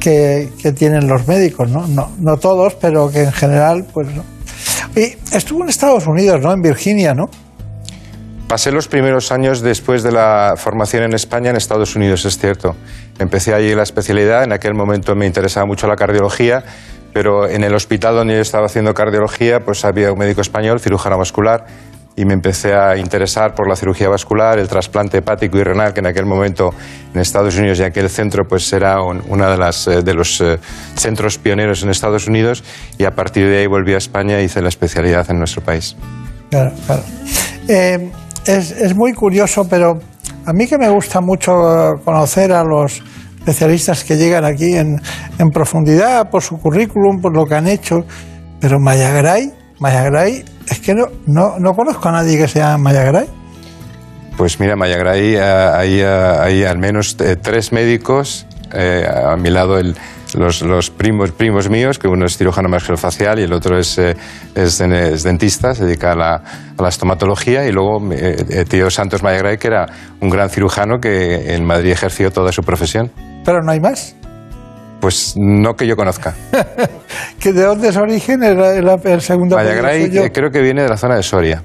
Que, que tienen los médicos, ¿no? ¿no? No todos, pero que en general, pues no. Y estuvo en Estados Unidos, ¿no? En Virginia, ¿no? Pasé los primeros años después de la formación en España en Estados Unidos, es cierto. Empecé allí la especialidad, en aquel momento me interesaba mucho la cardiología, pero en el hospital donde yo estaba haciendo cardiología, pues había un médico español, cirujano vascular, y me empecé a interesar por la cirugía vascular, el trasplante hepático y renal, que en aquel momento en Estados Unidos y aquel centro pues era un- uno de, las, eh, de los eh, centros pioneros en Estados Unidos, y a partir de ahí volví a España e hice la especialidad en nuestro país. Claro, claro. Eh, es, es muy curioso, pero a mí que me gusta mucho conocer a los especialistas que llegan aquí en, en profundidad por su currículum, por lo que han hecho, pero Mayagray, Mayagray, es que no, no, no conozco a nadie que sea Mayagray. Pues mira, Mayagray, eh, hay, eh, hay al menos eh, tres médicos eh, a mi lado, el- los, los primos, primos míos, que uno es cirujano maxilofacial y el otro es, eh, es, es dentista, se dedica a la, a la estomatología, y luego eh, eh, tío Santos Mayagray, que era un gran cirujano que en Madrid ejerció toda su profesión. Pero no hay más. Pues no que yo conozca. ¿Que ¿De dónde es origen el, el- el segundo Mayagray creo que viene de la zona de Soria.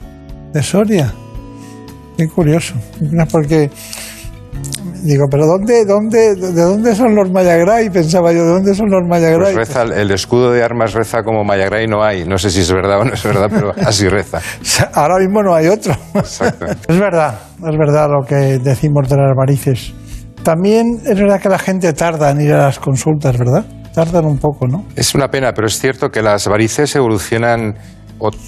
De Soria. Qué curioso. Porque Digo, pero ¿dónde, dónde, ¿de dónde son los Mayagray? Pensaba yo, ¿de dónde son los Mayagray? Pues reza, el escudo de armas reza como Mayagray no hay. No sé si es verdad o no es verdad, pero así reza. Ahora mismo no hay otro. Es verdad, es verdad lo que decimos de las varices. También es verdad que la gente tarda en ir a las consultas, ¿verdad? Tardan un poco, ¿no? Es una pena, pero es cierto que las varices evolucionan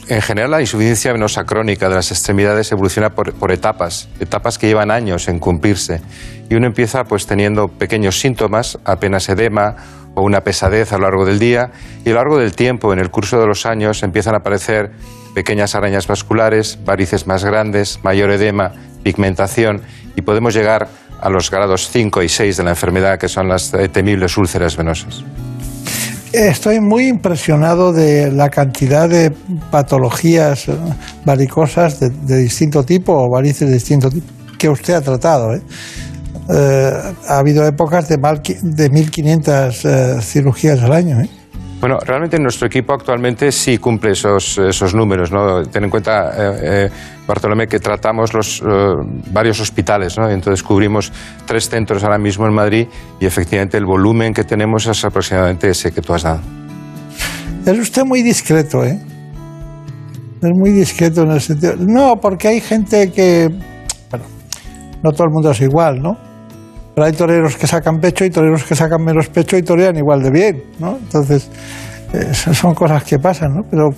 en general la insuficiencia venosa crónica de las extremidades evoluciona por, etapas, etapas que llevan años en cumplirse. Y uno empieza pues teniendo pequeños síntomas, apenas edema o una pesadez a lo largo del día, y a lo largo del tiempo, en el curso de los años, empiezan a aparecer pequeñas arañas vasculares, varices más grandes, mayor edema, pigmentación, y podemos llegar a los grados 5 y 6 de la enfermedad, que son las temibles úlceras venosas. Estoy muy impresionado de la cantidad de patologías varicosas de, de distinto tipo o varices de distinto tipo que usted ha tratado. ¿eh? Eh, ha habido épocas de, mal, de 1.500 eh, cirugías al año. ¿eh? Bueno, realmente nuestro equipo actualmente sí cumple esos, esos números. ¿no? Ten en cuenta, eh, eh, Bartolomé, que tratamos los eh, varios hospitales. ¿no? Entonces cubrimos tres centros ahora mismo en Madrid y efectivamente el volumen que tenemos es aproximadamente ese que tú has dado. Es usted muy discreto, ¿eh? Es muy discreto en el sentido. No, porque hay gente que. Bueno, no todo el mundo es igual, ¿no? Pero hay toreros que sacan pecho y toreros que sacan menos pecho y torean igual de bien, ¿no? Entonces, son cosas que pasan, ¿no? Pero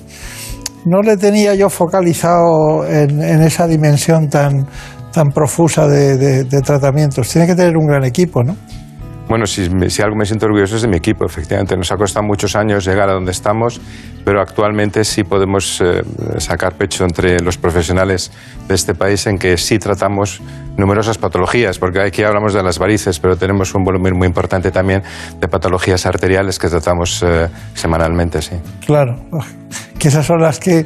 no le tenía yo focalizado en, en esa dimensión tan, tan profusa de, de, de, tratamientos. Tiene que tener un gran equipo, ¿no? Bueno, si, si, algo me siento orgulloso es de mi equipo, efectivamente. Nos ha costado muchos años llegar a donde estamos, pero actualmente sí podemos eh, sacar pecho entre los profesionales de este país en que sí tratamos numerosas patologías, porque aquí hablamos de las varices, pero tenemos un volumen muy importante también de patologías arteriales que tratamos eh, semanalmente, sí. Claro, que esas son las que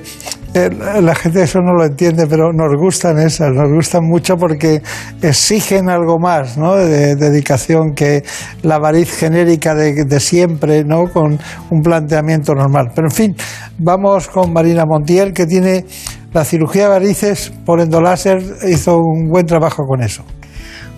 eh, la gente eso no lo entiende, pero nos gustan esas, nos gustan mucho porque exigen algo más, ¿no? De, dedicación que la variz genérica de, siempre, ¿no? Con un planteamiento normal. Pero en fin, vamos con Marina Montiel, que tiene la cirugía de varices por endoláser, hizo un buen trabajo con eso.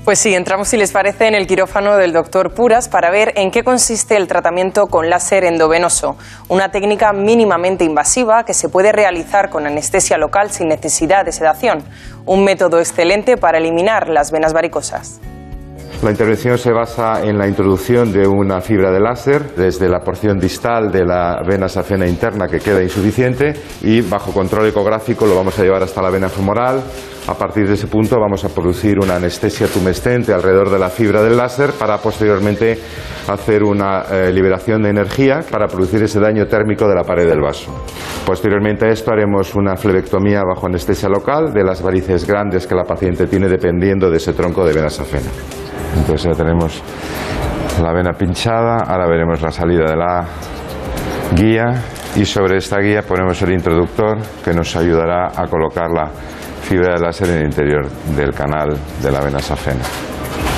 Pues sí, entramos, si les parece, en el quirófano del doctor Puras para ver en qué consiste el tratamiento con láser endovenoso, una técnica mínimamente invasiva que se puede realizar con anestesia local sin necesidad de sedación, un método excelente para eliminar las venas varicosas. La intervención se basa en la introducción de una fibra de láser desde la porción distal de la vena safena interna que queda insuficiente y bajo control ecográfico lo vamos a llevar hasta la vena femoral. A partir de ese punto vamos a producir una anestesia tumescente alrededor de la fibra del láser para posteriormente hacer una eh, liberación de energía para producir ese daño térmico de la pared del vaso. Posteriormente a esto haremos una flebectomía bajo anestesia local de las varices grandes que la paciente tiene dependiendo de ese tronco de vena safena. Entonces ya tenemos la vena pinchada, ahora veremos la salida de la guía y sobre esta guía ponemos el introductor que nos ayudará a colocar la fibra de láser en el interior del canal de la vena safena.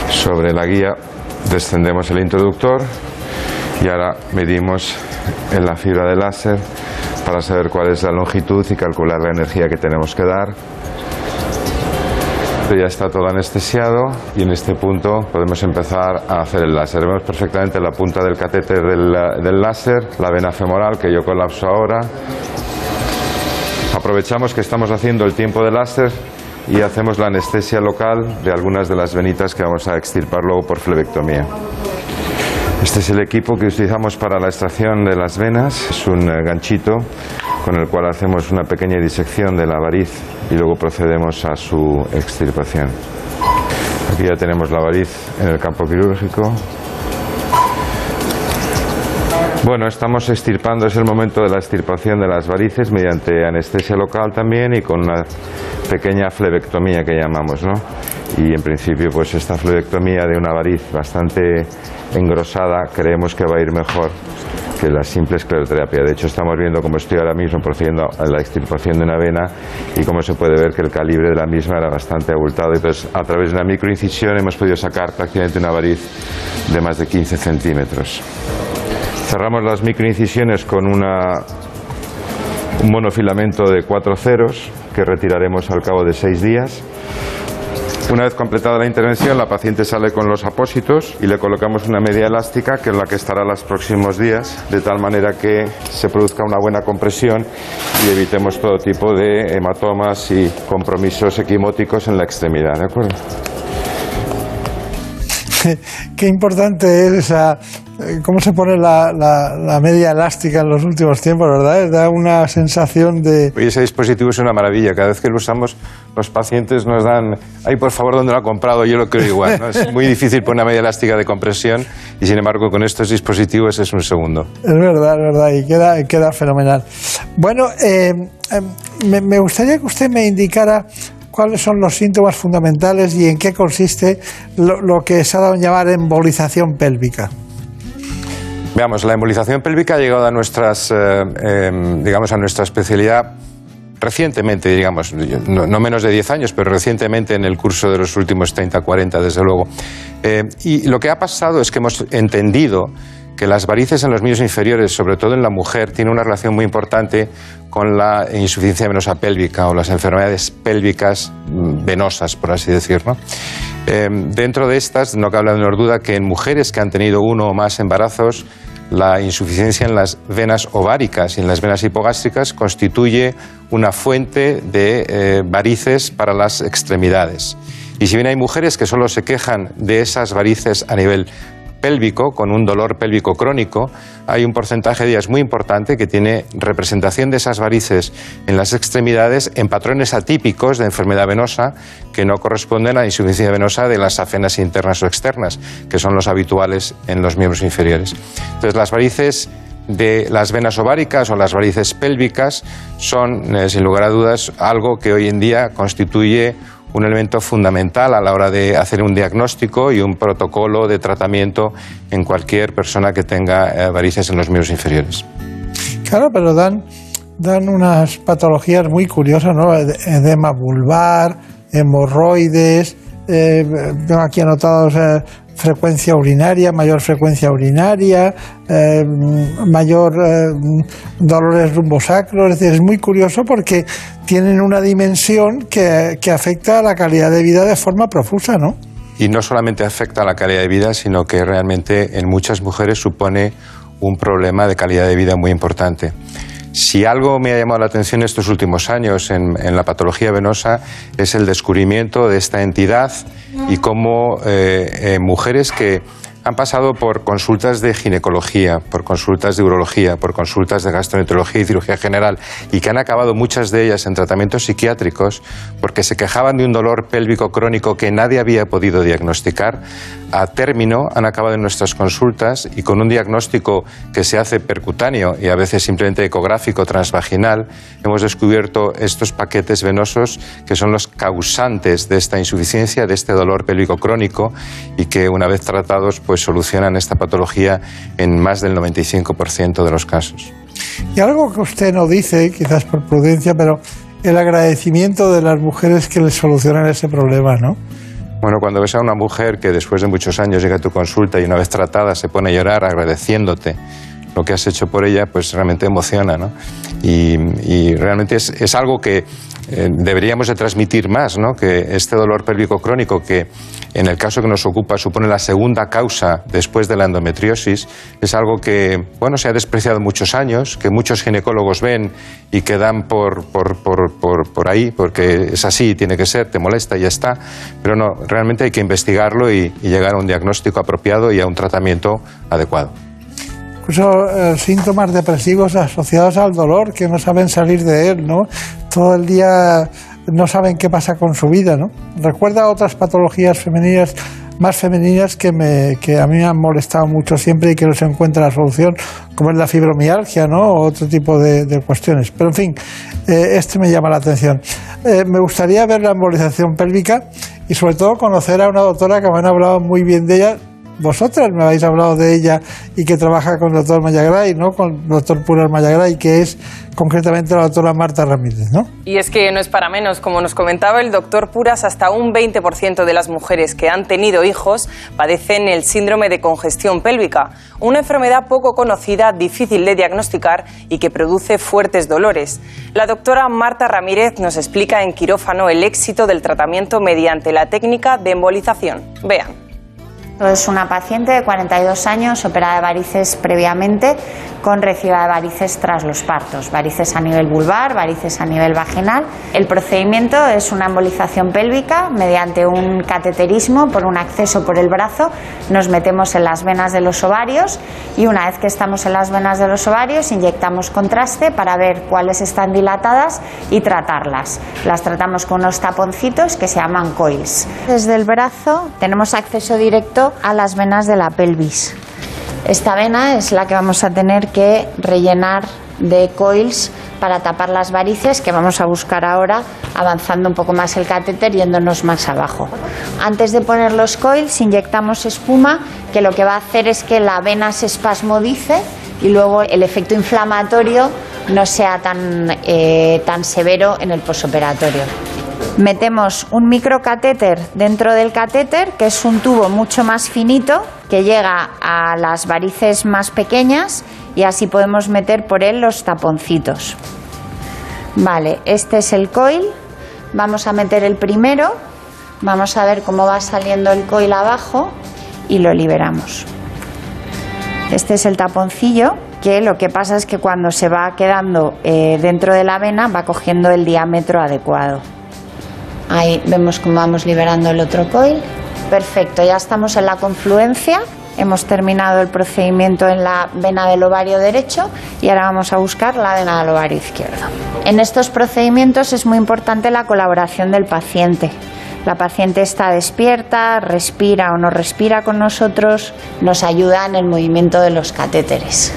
Sobre la guía descendemos el introductor y ahora medimos en la fibra de láser para saber cuál es la longitud y calcular la energía que tenemos que dar ya está todo anestesiado y en este punto podemos empezar a hacer el láser. Vemos perfectamente la punta del catéter del, del láser, la vena femoral que yo colapso ahora. Aprovechamos que estamos haciendo el tiempo de láser y hacemos la anestesia local de algunas de las venitas que vamos a extirpar luego por flebectomía. Este es el equipo que utilizamos para la extracción de las venas. Es un ganchito con el cual hacemos una pequeña disección de la variz y luego procedemos a su extirpación. Aquí ya tenemos la variz en el campo quirúrgico. Bueno, estamos extirpando, es el momento de la extirpación de las varices mediante anestesia local también y con una pequeña flebectomía que llamamos, ¿no? Y en principio, pues esta flebectomía de una variz bastante engrosada creemos que va a ir mejor que la simple escleroterapia. De hecho, estamos viendo cómo estoy ahora mismo procediendo a la extirpación de una vena y cómo se puede ver que el calibre de la misma era bastante abultado. Entonces, a través de una microincisión hemos podido sacar prácticamente una variz de más de 15 centímetros. Cerramos las microincisiones con una, un monofilamento de cuatro ceros que retiraremos al cabo de seis días. Una vez completada la intervención, la paciente sale con los apósitos y le colocamos una media elástica que es la que estará los próximos días, de tal manera que se produzca una buena compresión y evitemos todo tipo de hematomas y compromisos equimóticos en la extremidad. ¿De acuerdo? Qué importante es esa, eh, cómo se pone la, la- la media elástica en los últimos tiempos, ¿verdad? Da una sensación de... Oye, ese dispositivo es una maravilla. Cada vez que lo usamos, los pacientes nos dan, ay, por favor, ¿dónde lo ha comprado? Yo lo creo igual. ¿no? Es muy difícil poner una media elástica de compresión y, sin embargo, con estos dispositivos es un segundo. Es verdad, es verdad, y queda, queda fenomenal. Bueno, eh, eh, me, me gustaría que usted me indicara cuáles son los síntomas fundamentales y en qué consiste lo, lo que se ha dado en llamar embolización pélvica. Veamos, la embolización pélvica ha llegado a nuestras, eh, em, digamos, a nuestra especialidad recientemente, digamos, no, no menos de 10 años, pero recientemente en el curso de los últimos 30, 40, desde luego. Eh, y lo que ha pasado es que hemos entendido que las varices en los miembros inferiores, sobre todo en la mujer, tienen una relación muy importante con la insuficiencia venosa pélvica o las enfermedades pélvicas mm, venosas, por así decirlo. Eh, dentro de estas, no cabe la menor duda que en mujeres que han tenido uno o más embarazos, la insuficiencia en las venas ováricas y en las venas hipogástricas constituye una fuente de eh, varices para las extremidades. Y si bien hay mujeres que solo se quejan de esas varices a nivel pélvico, con un dolor pélvico crónico, hay un porcentaje de ellas muy importante que tiene representación de esas varices en las extremidades en patrones atípicos de enfermedad venosa que no corresponden a la insuficiencia venosa de las afenas internas o externas, que son los habituales en los miembros inferiores. Entonces, las varices de las venas ováricas o las varices pélvicas son, eh, sin lugar a dudas, algo que hoy en día constituye un elemento fundamental a la hora de hacer un diagnóstico y un protocolo de tratamiento en cualquier persona que tenga eh, varices en los miembros inferiores. Claro, pero dan, dan unas patologías muy curiosas, ¿no? Ed- Edema vulvar, hemorroides, eh, tengo aquí anotados eh, frecuencia urinaria, mayor frecuencia urinaria, eh, mayor eh, dolores rumbosacros, es decir, es muy curioso porque tienen una dimensión que, que afecta a la calidad de vida de forma profusa, ¿no? Y no solamente afecta a la calidad de vida, sino que realmente en muchas mujeres supone un problema de calidad de vida muy importante. Si algo me ha llamado la atención estos últimos años en, la patología venosa es el descubrimiento de esta entidad y cómo eh, eh, mujeres que han pasado por consultas de ginecología, por consultas de urología, por consultas de gastroenterología y cirugía general y que han acabado muchas de ellas en tratamientos psiquiátricos porque se quejaban de un dolor pélvico crónico que nadie había podido diagnosticar, a término han acabado en nuestras consultas y con un diagnóstico que se hace percutáneo y a veces simplemente ecográfico transvaginal, hemos descubierto estos paquetes venosos que son los causantes de esta insuficiencia, de este dolor pélvico crónico y que una vez tratados pues solucionan esta patología en más del 95% de los casos. Y algo que usted no dice, quizás por prudencia, pero el agradecimiento de las mujeres que les solucionan ese problema, ¿no? Bueno, cuando ves a una mujer que después de muchos años llega a tu consulta y una vez tratada se pone a llorar agradeciéndote lo que has hecho por ella, pues realmente emociona, ¿no? Y, y realmente es, es algo que eh, deberíamos de transmitir más, ¿no? Que este dolor pélvico crónico, que en el caso que nos ocupa supone la segunda causa después de la endometriosis, es algo que, bueno, se ha despreciado muchos años, que muchos ginecólogos ven y que dan por, por, por, por, por ahí, porque es así, tiene que ser, te molesta y ya está. Pero no, realmente hay que investigarlo y, y llegar a un diagnóstico apropiado y a un tratamiento adecuado. Incluso eh, síntomas depresivos asociados al dolor, que no saben salir de él, ¿no? Todo el día no saben qué pasa con su vida, ¿no? Recuerda otras patologías femeninas, más femeninas, que, me, que a mí me han molestado mucho siempre y que no se encuentra la solución, como es la fibromialgia, ¿no? O otro tipo de, de cuestiones. Pero en fin, eh, este me llama la atención. Eh, me gustaría ver la embolización pélvica y sobre todo conocer a una doctora que me han hablado muy bien de ella, vosotras me habéis hablado de ella y que trabaja con el doctor Mayagray, ¿no? Con el doctor Puras Mayagray, que es concretamente la doctora Marta Ramírez, ¿no? Y es que no es para menos, como nos comentaba el doctor Puras, hasta un 20% de las mujeres que han tenido hijos padecen el síndrome de congestión pélvica, una enfermedad poco conocida, difícil de diagnosticar y que produce fuertes dolores. La doctora Marta Ramírez nos explica en quirófano el éxito del tratamiento mediante la técnica de embolización. Vean. Es una paciente de 42 años, operada de varices previamente, con reciba de varices tras los partos, varices a nivel vulvar, varices a nivel vaginal. El procedimiento es una embolización pélvica mediante un cateterismo por un acceso por el brazo. Nos metemos en las venas de los ovarios y una vez que estamos en las venas de los ovarios inyectamos contraste para ver cuáles están dilatadas y tratarlas. Las tratamos con unos taponcitos que se llaman coils. Desde el brazo tenemos acceso directo a las venas de la pelvis. Esta vena es la que vamos a tener que rellenar de coils para tapar las varices que vamos a buscar ahora avanzando un poco más el catéter yéndonos más abajo. Antes de poner los coils inyectamos espuma que lo que va a hacer es que la vena se espasmodice y luego el efecto inflamatorio no sea tan, eh, tan severo en el posoperatorio metemos un microcatéter dentro del catéter, que es un tubo mucho más finito, que llega a las varices más pequeñas y así podemos meter por él los taponcitos. Vale, este es el coil. Vamos a meter el primero. Vamos a ver cómo va saliendo el coil abajo y lo liberamos. Este es el taponcillo que lo que pasa es que cuando se va quedando eh, dentro de la vena va cogiendo el diámetro adecuado. Ahí vemos cómo vamos liberando el otro coil. Perfecto, ya estamos en la confluencia. Hemos terminado el procedimiento en la vena del ovario derecho y ahora vamos a buscar la vena del ovario izquierdo. En estos procedimientos es muy importante la colaboración del paciente. La paciente está despierta, respira o no respira con nosotros, nos ayuda en el movimiento de los catéteres.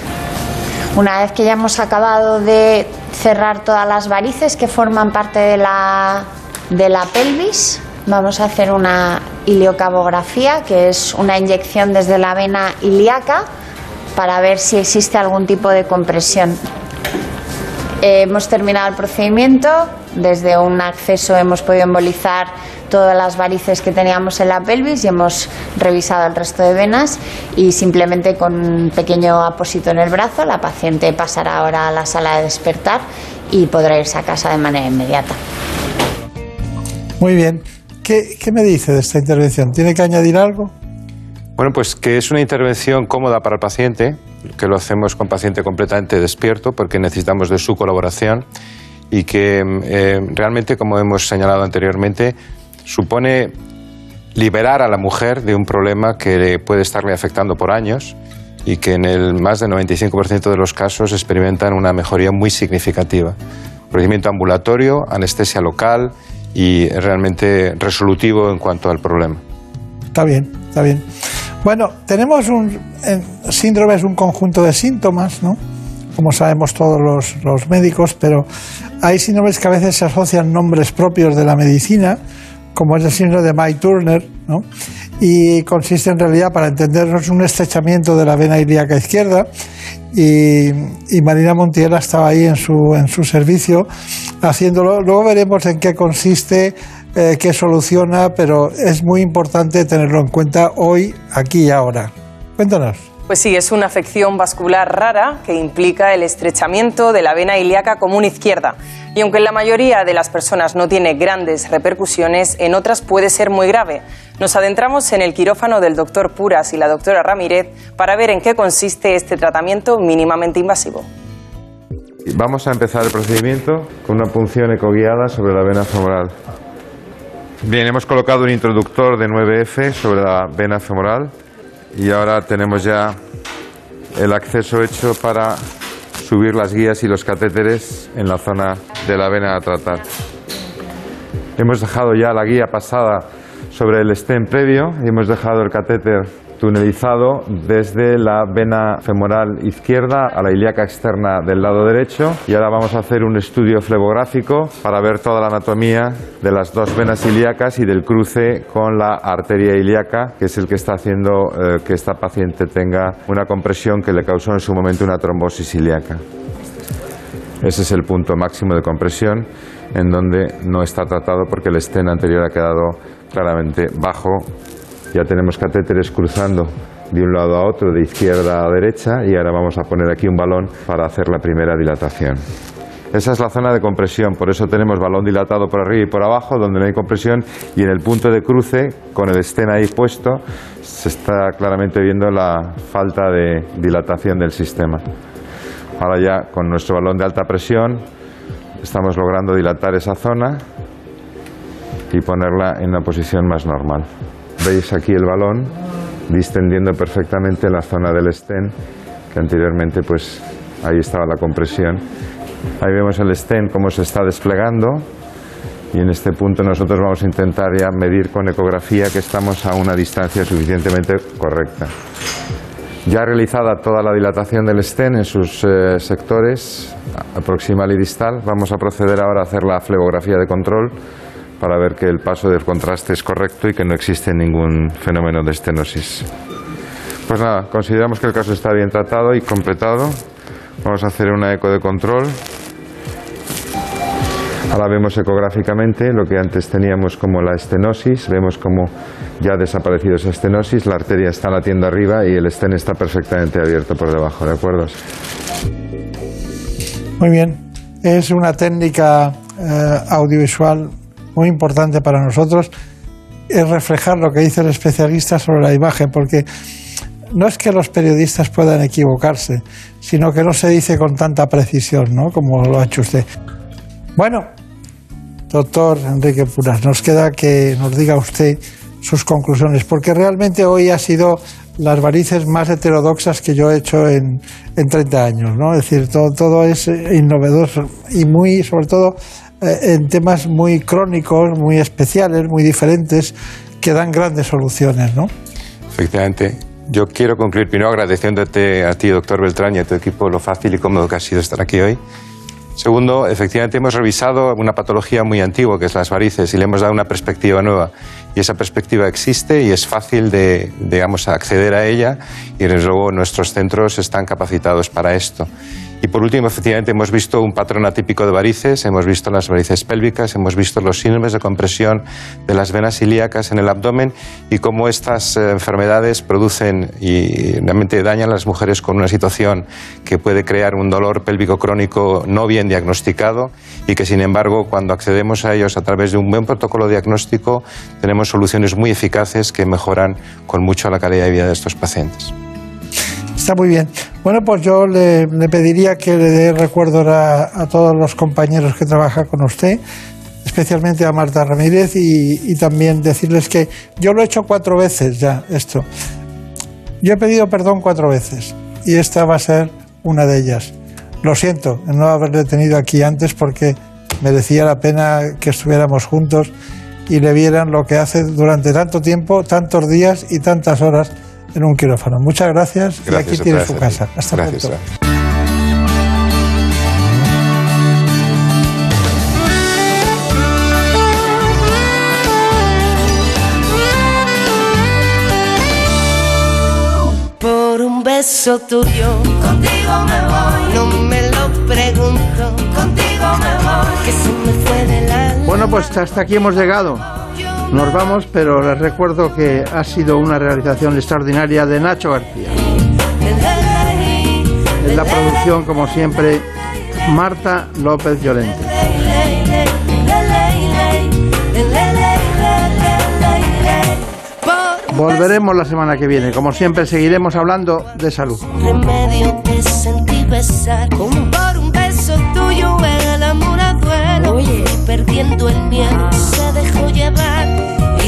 Una vez que ya hemos acabado de cerrar todas las varices que forman parte de la de la pelvis. Vamos a hacer una iliocabografía, que es una inyección desde la vena ilíaca para ver si existe algún tipo de compresión. hemos terminado el procedimiento. Desde un acceso hemos podido embolizar todas las varices que teníamos en la pelvis y hemos revisado el resto de venas y simplemente con un pequeño apósito en el brazo la paciente pasará ahora a la sala de despertar y podrá irse a casa de manera inmediata. Muy bien. ¿Qué, me dice de esta intervención? ¿Tiene que añadir algo? Bueno, pues que es una intervención cómoda para el paciente, que lo hacemos con paciente completamente despierto porque necesitamos de su colaboración y que eh, realmente, como hemos señalado anteriormente, supone liberar a la mujer de un problema que puede estarle afectando por años y que en el más del 95% de los casos experimentan una mejoría muy significativa. Procedimiento ambulatorio, anestesia local y realmente resolutivo en cuanto al problema. Está bien, está bien. Bueno, tenemos un síndrome, es un conjunto de síntomas, ¿no? Como sabemos todos los, los médicos, pero hay síndromes que a veces se asocian nombres propios de la medicina, como es el síndrome de Mike Turner, ¿no? y consiste en realidad, para entendernos, un estrechamiento de la vena ilíaca izquierda y, Marina Montiel estaba ahí en su, en su servicio haciéndolo. Luego veremos en qué consiste, eh, qué soluciona, pero es muy importante tenerlo en cuenta hoy, aquí y ahora. Cuéntanos. Pues sí, es una afección vascular rara que implica el estrechamiento de la vena ilíaca común izquierda. Y aunque en la mayoría de las personas no tiene grandes repercusiones, en otras puede ser muy grave. Nos adentramos en el quirófano del doctor Puras y la doctora Ramírez para ver en qué consiste este tratamiento mínimamente invasivo. Vamos a empezar el procedimiento con una punción ecoguiada sobre la vena femoral. Bien, hemos colocado un introductor de 9F sobre la vena femoral y ahora tenemos ya el acceso hecho para subir las guías y los catéteres en la zona de la vena a tratar. Hemos dejado ya la guía pasada sobre el stem previo y hemos dejado el catéter tunelizado desde la vena femoral izquierda a la ilíaca externa del lado derecho y ahora vamos a hacer un estudio flebográfico para ver toda la anatomía de las dos venas ilíacas y del cruce con la arteria ilíaca, que es el que está haciendo eh, que esta paciente tenga una compresión que le causó en su momento una trombosis ilíaca. Ese es el punto máximo de compresión en donde no está tratado porque el estén anterior ha quedado claramente bajo. Ya tenemos catéteres cruzando de un lado a otro, de izquierda a derecha, y ahora vamos a poner aquí un balón para hacer la primera dilatación. Esa es la zona de compresión, por eso tenemos balón dilatado por arriba y por abajo, donde no hay compresión, y en el punto de cruce, con el estén ahí puesto, se está claramente viendo la falta de dilatación del sistema. Ahora ya con nuestro balón de alta presión estamos logrando dilatar esa zona y ponerla en una posición más normal. Veis aquí el balón distendiendo perfectamente la zona del estén, que anteriormente pues ahí estaba la compresión. Ahí vemos el estén cómo se está desplegando y en este punto nosotros vamos a intentar ya medir con ecografía que estamos a una distancia suficientemente correcta. Ya realizada toda la dilatación del estén en sus eh, sectores proximal y distal, vamos a proceder ahora a hacer la flebografía de control para ver que el paso del contraste es correcto y que no existe ningún fenómeno de estenosis. Pues nada, consideramos que el caso está bien tratado y completado. Vamos a hacer una eco de control. Ahora vemos ecográficamente lo que antes teníamos como la estenosis. Vemos como ya ha desaparecido esa estenosis, la arteria está latiendo arriba y el estén está perfectamente abierto por debajo, ¿de acuerdo? Muy bien. Es una técnica eh, audiovisual muy importante para nosotros. Es reflejar lo que dice el especialista sobre la imagen, porque no es que los periodistas puedan equivocarse, sino que no se dice con tanta precisión, ¿no? Como lo ha hecho usted. Bueno, doctor Enrique Puras, nos queda que nos diga usted sus conclusiones, porque realmente hoy ha sido las varices más heterodoxas que yo he hecho en, en 30 años, ¿no? Es decir, todo, todo es innovedoso y muy, sobre todo, eh, en temas muy crónicos, muy especiales, muy diferentes, que dan grandes soluciones, ¿no? Efectivamente. Yo quiero concluir primero agradeciéndote a ti, doctor Beltrán, y a tu equipo lo fácil y cómodo que ha sido estar aquí hoy. Segundo, efectivamente hemos revisado una patología muy antigua, que es las varices, y le hemos dado una perspectiva nueva. Y esa perspectiva existe y es fácil de, digamos, acceder a ella, y desde luego nuestros centros están capacitados para esto. Y por último, efectivamente, hemos visto un patrón atípico de varices, hemos visto las varices pélvicas, hemos visto los síndromes de compresión de las venas ilíacas en el abdomen y cómo estas eh, enfermedades producen y realmente dañan a las mujeres con una situación que puede crear un dolor pélvico crónico no bien diagnosticado y que, sin embargo, cuando accedemos a ellos a través de un buen protocolo diagnóstico, tenemos soluciones muy eficaces que mejoran con mucho la calidad de vida de estos pacientes. Está muy bien. Bueno, pues yo le, pediría que le dé recuerdo a, todos los compañeros que trabajan con usted, especialmente a Marta Ramírez, y, también decirles que yo lo he hecho cuatro veces ya, esto. Yo he pedido perdón cuatro veces, y esta va a ser una de ellas. Lo siento en no haberle tenido aquí antes porque merecía la pena que estuviéramos juntos y le vieran lo que hace durante tanto tiempo, tantos días y tantas horas en un quirófano. Muchas gracias, y aquí tiene su casa. Hasta pronto. Por un beso tuyo, contigo me voy. No me lo pregunto, contigo me voy. Que se me fue de la. Bueno, pues hasta aquí hemos llegado. Nos vamos, pero les recuerdo que ha sido una realización extraordinaria de Nacho García. En la producción, como siempre, Marta López Llorente. Volveremos la semana que viene. Como siempre, seguiremos hablando de salud. Remedio te sentí besar, como por un beso tuyo el amor a duelo. Y perdiendo el miedo se dejó llevar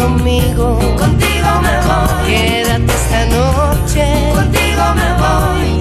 conmigo. Contigo me voy. Quédate esta noche. Contigo me voy.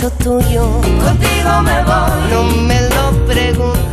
Contigo me voy, no me lo preguntes